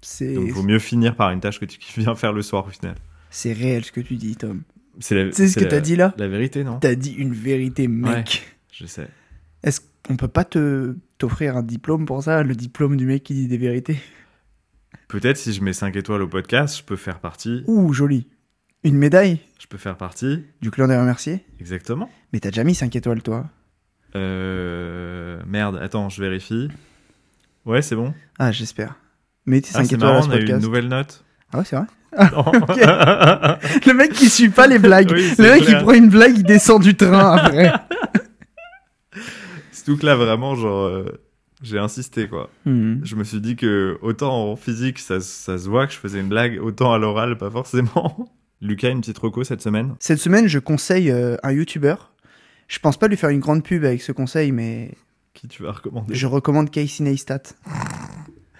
C'est, Donc, vaut mieux finir par une tâche que tu kiffes bien faire le soir au final. c'est réel ce que tu dis, Tom. C'est sais ce que t'as dit là? La vérité, non? T'as dit une vérité, mec. Je sais. Est-ce qu'on peut pas te t'offrir un diplôme pour ça? Le diplôme du mec qui dit des vérités? Peut-être si je mets 5 étoiles au podcast, je peux faire partie. Ouh, joli. Une médaille? Je peux faire partie. du clan des remerciés? Exactement. Mais t'as déjà mis 5 étoiles, toi. Euh... Merde, attends, je vérifie. Ouais, c'est bon. Ah, j'espère. Mettez 5 Ah, c'est étoiles marrant, à ce on a eu une nouvelle note. Ah ouais, c'est vrai. (laughs) (laughs) Le mec qui suit pas les blagues. Oui, le c'est mec clair. il prend une blague, il descend du train après. (laughs) Surtout que là, vraiment, genre, euh, j'ai insisté, quoi. Hmm. Je me suis dit que autant en physique, ça, ça se voit que je faisais une blague, autant à l'oral, pas forcément. Lucas, une petite reco cette semaine? Cette semaine, je conseille euh, un YouTuber. Je pense pas lui faire une grande pub avec ce conseil, mais Qui tu vas recommander je recommande Casey Neistat.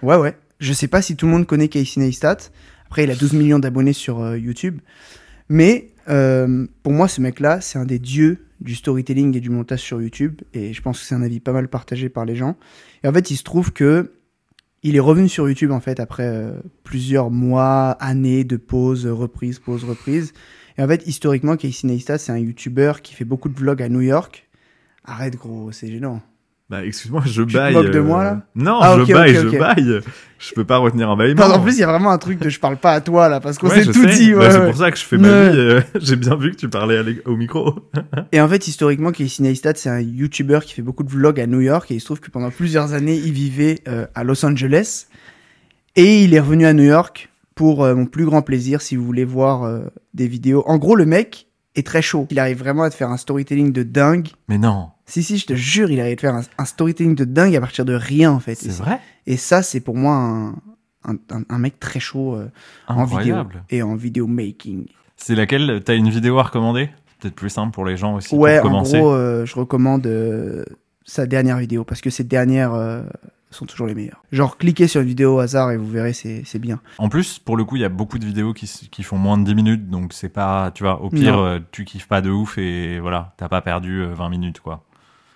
Ouais, ouais. Je sais pas si tout le monde connaît Casey Neistat. Après, il a 12 millions d'abonnés sur euh, YouTube. Mais euh, pour moi, ce mec-là, c'est un des dieux du storytelling et du montage sur YouTube. Et je pense que c'est un avis pas mal partagé par les gens. Et en fait, il se trouve que il est revenu sur YouTube en fait après euh, plusieurs mois, années de pause, reprise, pause, reprise. Et en fait, historiquement, Casey Neistat, c'est un YouTuber qui fait beaucoup de vlogs à New York. Arrête gros, c'est gênant. Bah, excuse-moi, je te baille. moques de euh, moi, là Non, Ah, je baille, je baille. Je peux pas retenir un bâillement. En plus, il y a vraiment un truc de je parle pas à toi là, parce qu'on s'est tout sais. dit. Bah, ouais, c'est pour ça que je fais ma vie. euh, (laughs) J'ai bien vu que tu parlais au micro. (laughs) Et en fait, historiquement, Casey Neistat, c'est un YouTuber qui fait beaucoup de vlogs à New York et il se trouve que pendant plusieurs années, il vivait euh, à Los Angeles et il est revenu à New York pour euh, mon plus grand plaisir si vous voulez voir euh, des vidéos. En gros, le mec est très chaud. Il arrive vraiment à te faire un storytelling de dingue. Mais non, Si, si, je te jure, il arrive à te faire un, un storytelling de dingue à partir de rien en fait. c'est vrai? Et ça, c'est pour moi un, un, mec très chaud euh, en vidéo et en vidéo making. C'est laquelle? T'as une vidéo à recommander? Peut-être plus simple pour les gens aussi Ouais, pour en commencer. gros, euh, je recommande euh, sa dernière vidéo parce que ces dernières euh, sont toujours les meilleures. Genre, cliquez sur une vidéo au hasard et vous verrez, c'est bien. En plus, pour le coup, il y a beaucoup de vidéos qui, qui font moins de 10 minutes, donc c'est pas, tu vois, au pire, Non. euh, tu kiffes pas de ouf et voilà, t'as pas perdu euh, 20 minutes, quoi.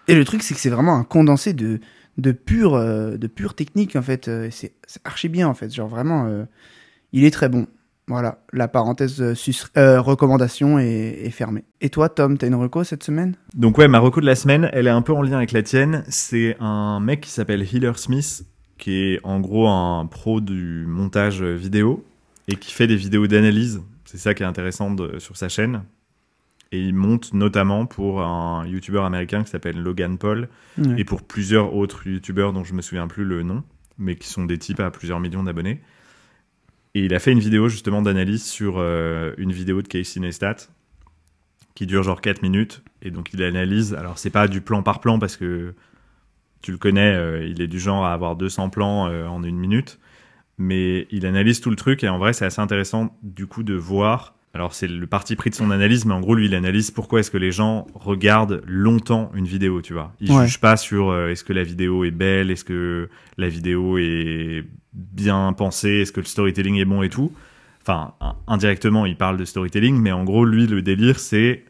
Et le truc, c'est que c'est vraiment un condensé de, de pure, euh, de pure technique en fait. Euh, C'est c'est archi bien en fait. Genre vraiment, euh, il est très bon. Voilà, la parenthèse euh, euh, recommandation est, est fermée. Et toi, Tom, t'as une reco cette semaine? Donc ouais, ma reco de la semaine, elle est un peu en lien avec la tienne. C'est un mec qui s'appelle Healer Smith, qui est en gros un pro du montage vidéo et qui fait des vidéos d'analyse. C'est ça qui est intéressant de- sur sa chaîne. Et il monte notamment pour un YouTuber américain qui s'appelle Logan Paul Ouais. et pour plusieurs autres youtubeurs dont je me souviens plus le nom, mais qui sont des types à plusieurs millions d'abonnés. Et il a fait une vidéo justement d'analyse sur euh, une vidéo de Casey Neistat qui dure genre 4 minutes. Et donc il analyse, alors c'est pas du plan par plan parce que tu le connais, euh, il est du genre à avoir 200 plans euh, en une minute. Mais il analyse tout le truc et en vrai c'est assez intéressant du coup de voir. Alors c'est le parti pris de son analyse, mais en gros lui il analyse pourquoi est-ce que les gens regardent longtemps une vidéo, tu vois. Il Ouais. juge pas sur euh, est-ce que la vidéo est belle, est-ce que la vidéo est bien pensée, est-ce que le storytelling est bon et tout. Enfin, in- indirectement, il parle de storytelling, mais en gros, lui, le délire, c'est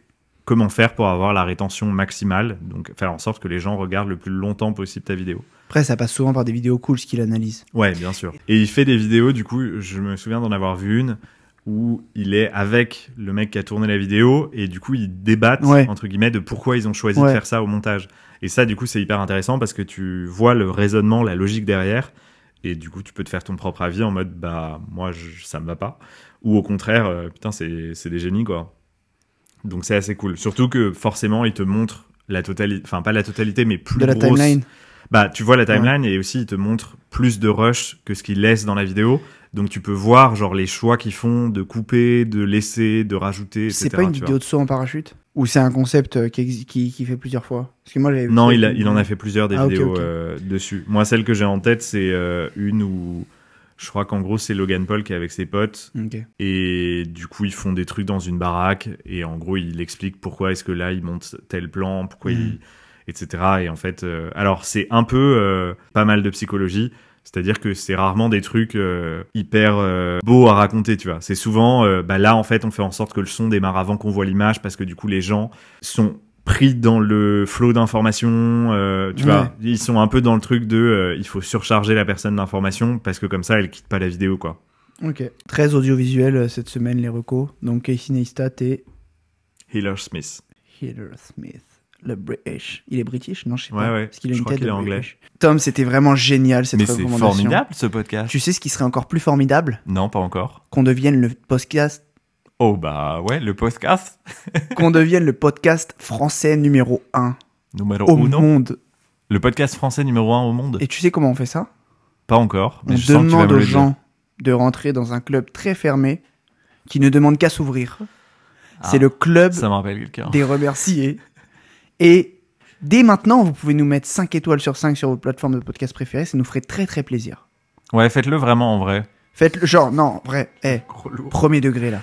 comment faire pour avoir la rétention maximale. Donc, faire en sorte que les gens regardent le plus longtemps possible ta vidéo. Après, ça passe souvent par des vidéos cool ce qu'il analyse. Ouais, bien sûr. Et il fait des vidéos, du coup, je me souviens d'en avoir vu une où il est avec le mec qui a tourné la vidéo et du coup ils débattent Ouais. entre guillemets de pourquoi ils ont choisi Ouais. de faire ça au montage. Et ça du coup c'est hyper intéressant parce que tu vois le raisonnement, la logique derrière et du coup tu peux te faire ton propre avis en mode bah moi je- ça me va pas ou au contraire euh, putain c'est c'est des génies quoi. Donc c'est assez cool. Surtout que forcément il te montre la totalité, enfin pas la totalité mais plus de la grosse timeline. Bah, tu vois la timeline et aussi il te montre plus de rush que ce qu'il laisse dans la vidéo. Donc tu peux voir genre les choix qu'ils font de couper, de laisser, de rajouter. C'est pas une vidéo de saut en parachute? Ou c'est un concept euh, qui, exi- qui, qui fait plusieurs fois? Parce que moi, j'avais vois. Non, il, a- une- il en a fait plusieurs des Ah, vidéos euh, dessus. Moi, celle que j'ai en tête, c'est euh, une où je crois qu'en gros c'est Logan Paul qui est avec ses potes et du coup ils font des trucs dans une baraque et en gros il explique pourquoi est-ce que là il monte tel plan, pourquoi Mhm. il etc. Et en fait, euh, alors c'est un peu euh, pas mal de psychologie. C'est-à-dire que c'est rarement des trucs euh, hyper beaux à raconter, tu vois. C'est souvent, bah là en fait, on fait en sorte que le son démarre avant qu'on voit l'image parce que du coup les gens sont pris dans le flot d'informations, euh, tu Ouais. vois. Ils sont un peu dans le truc de, euh, il faut surcharger la personne d'informations parce que comme ça, elle quitte pas la vidéo, quoi. Ok. Très audiovisuel euh, cette semaine, les recos. Donc Casey Neistat et Hiller Smith. Heather Smith. Le British. Il est British? Non, je sais Ouais, pas. ouais. Parce qu'il a Je une crois tête qu'il de est anglais. British. Tom, c'était vraiment génial cette Mais c'est recommandation. formidable ce podcast. Tu sais ce qui serait encore plus formidable? Non, pas encore. Qu'on devienne le podcast, Oh bah ouais, le podcast (laughs) qu'on devienne le podcast français numéro 1 numéro au uno. monde. Le podcast français numéro 1 au monde. Et tu sais comment on fait ça? Pas encore, mais On je sens que tu vas demande me aux le dire. gens de rentrer dans un club très fermé qui ne demande qu'à s'ouvrir. Ah, C'est le club Ça me rappelle quelqu'un. des remerciés. (laughs) Et dès maintenant, vous pouvez nous mettre 5 étoiles sur 5 sur votre plateforme de podcast préférée. Ça nous ferait très très plaisir. Ouais, faites-le vraiment en vrai. Faites-le, genre, non, vrai, eh, premier degré là.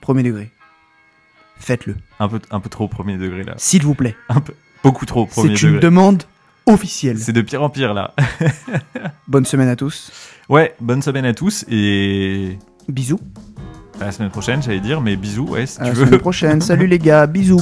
Premier degré. Faites-le, Un peu, un peu trop premier degré là. s'il vous plaît. Un peu, beaucoup trop premier C'est une degré. demande officielle. C'est de pire en pire là. (laughs) Bonne semaine à tous. Ouais, bonne semaine à tous et Bisous. à la semaine prochaine, j'allais dire, mais bisous, ouais, si À tu la veux. semaine prochaine. Salut les gars. Bisous.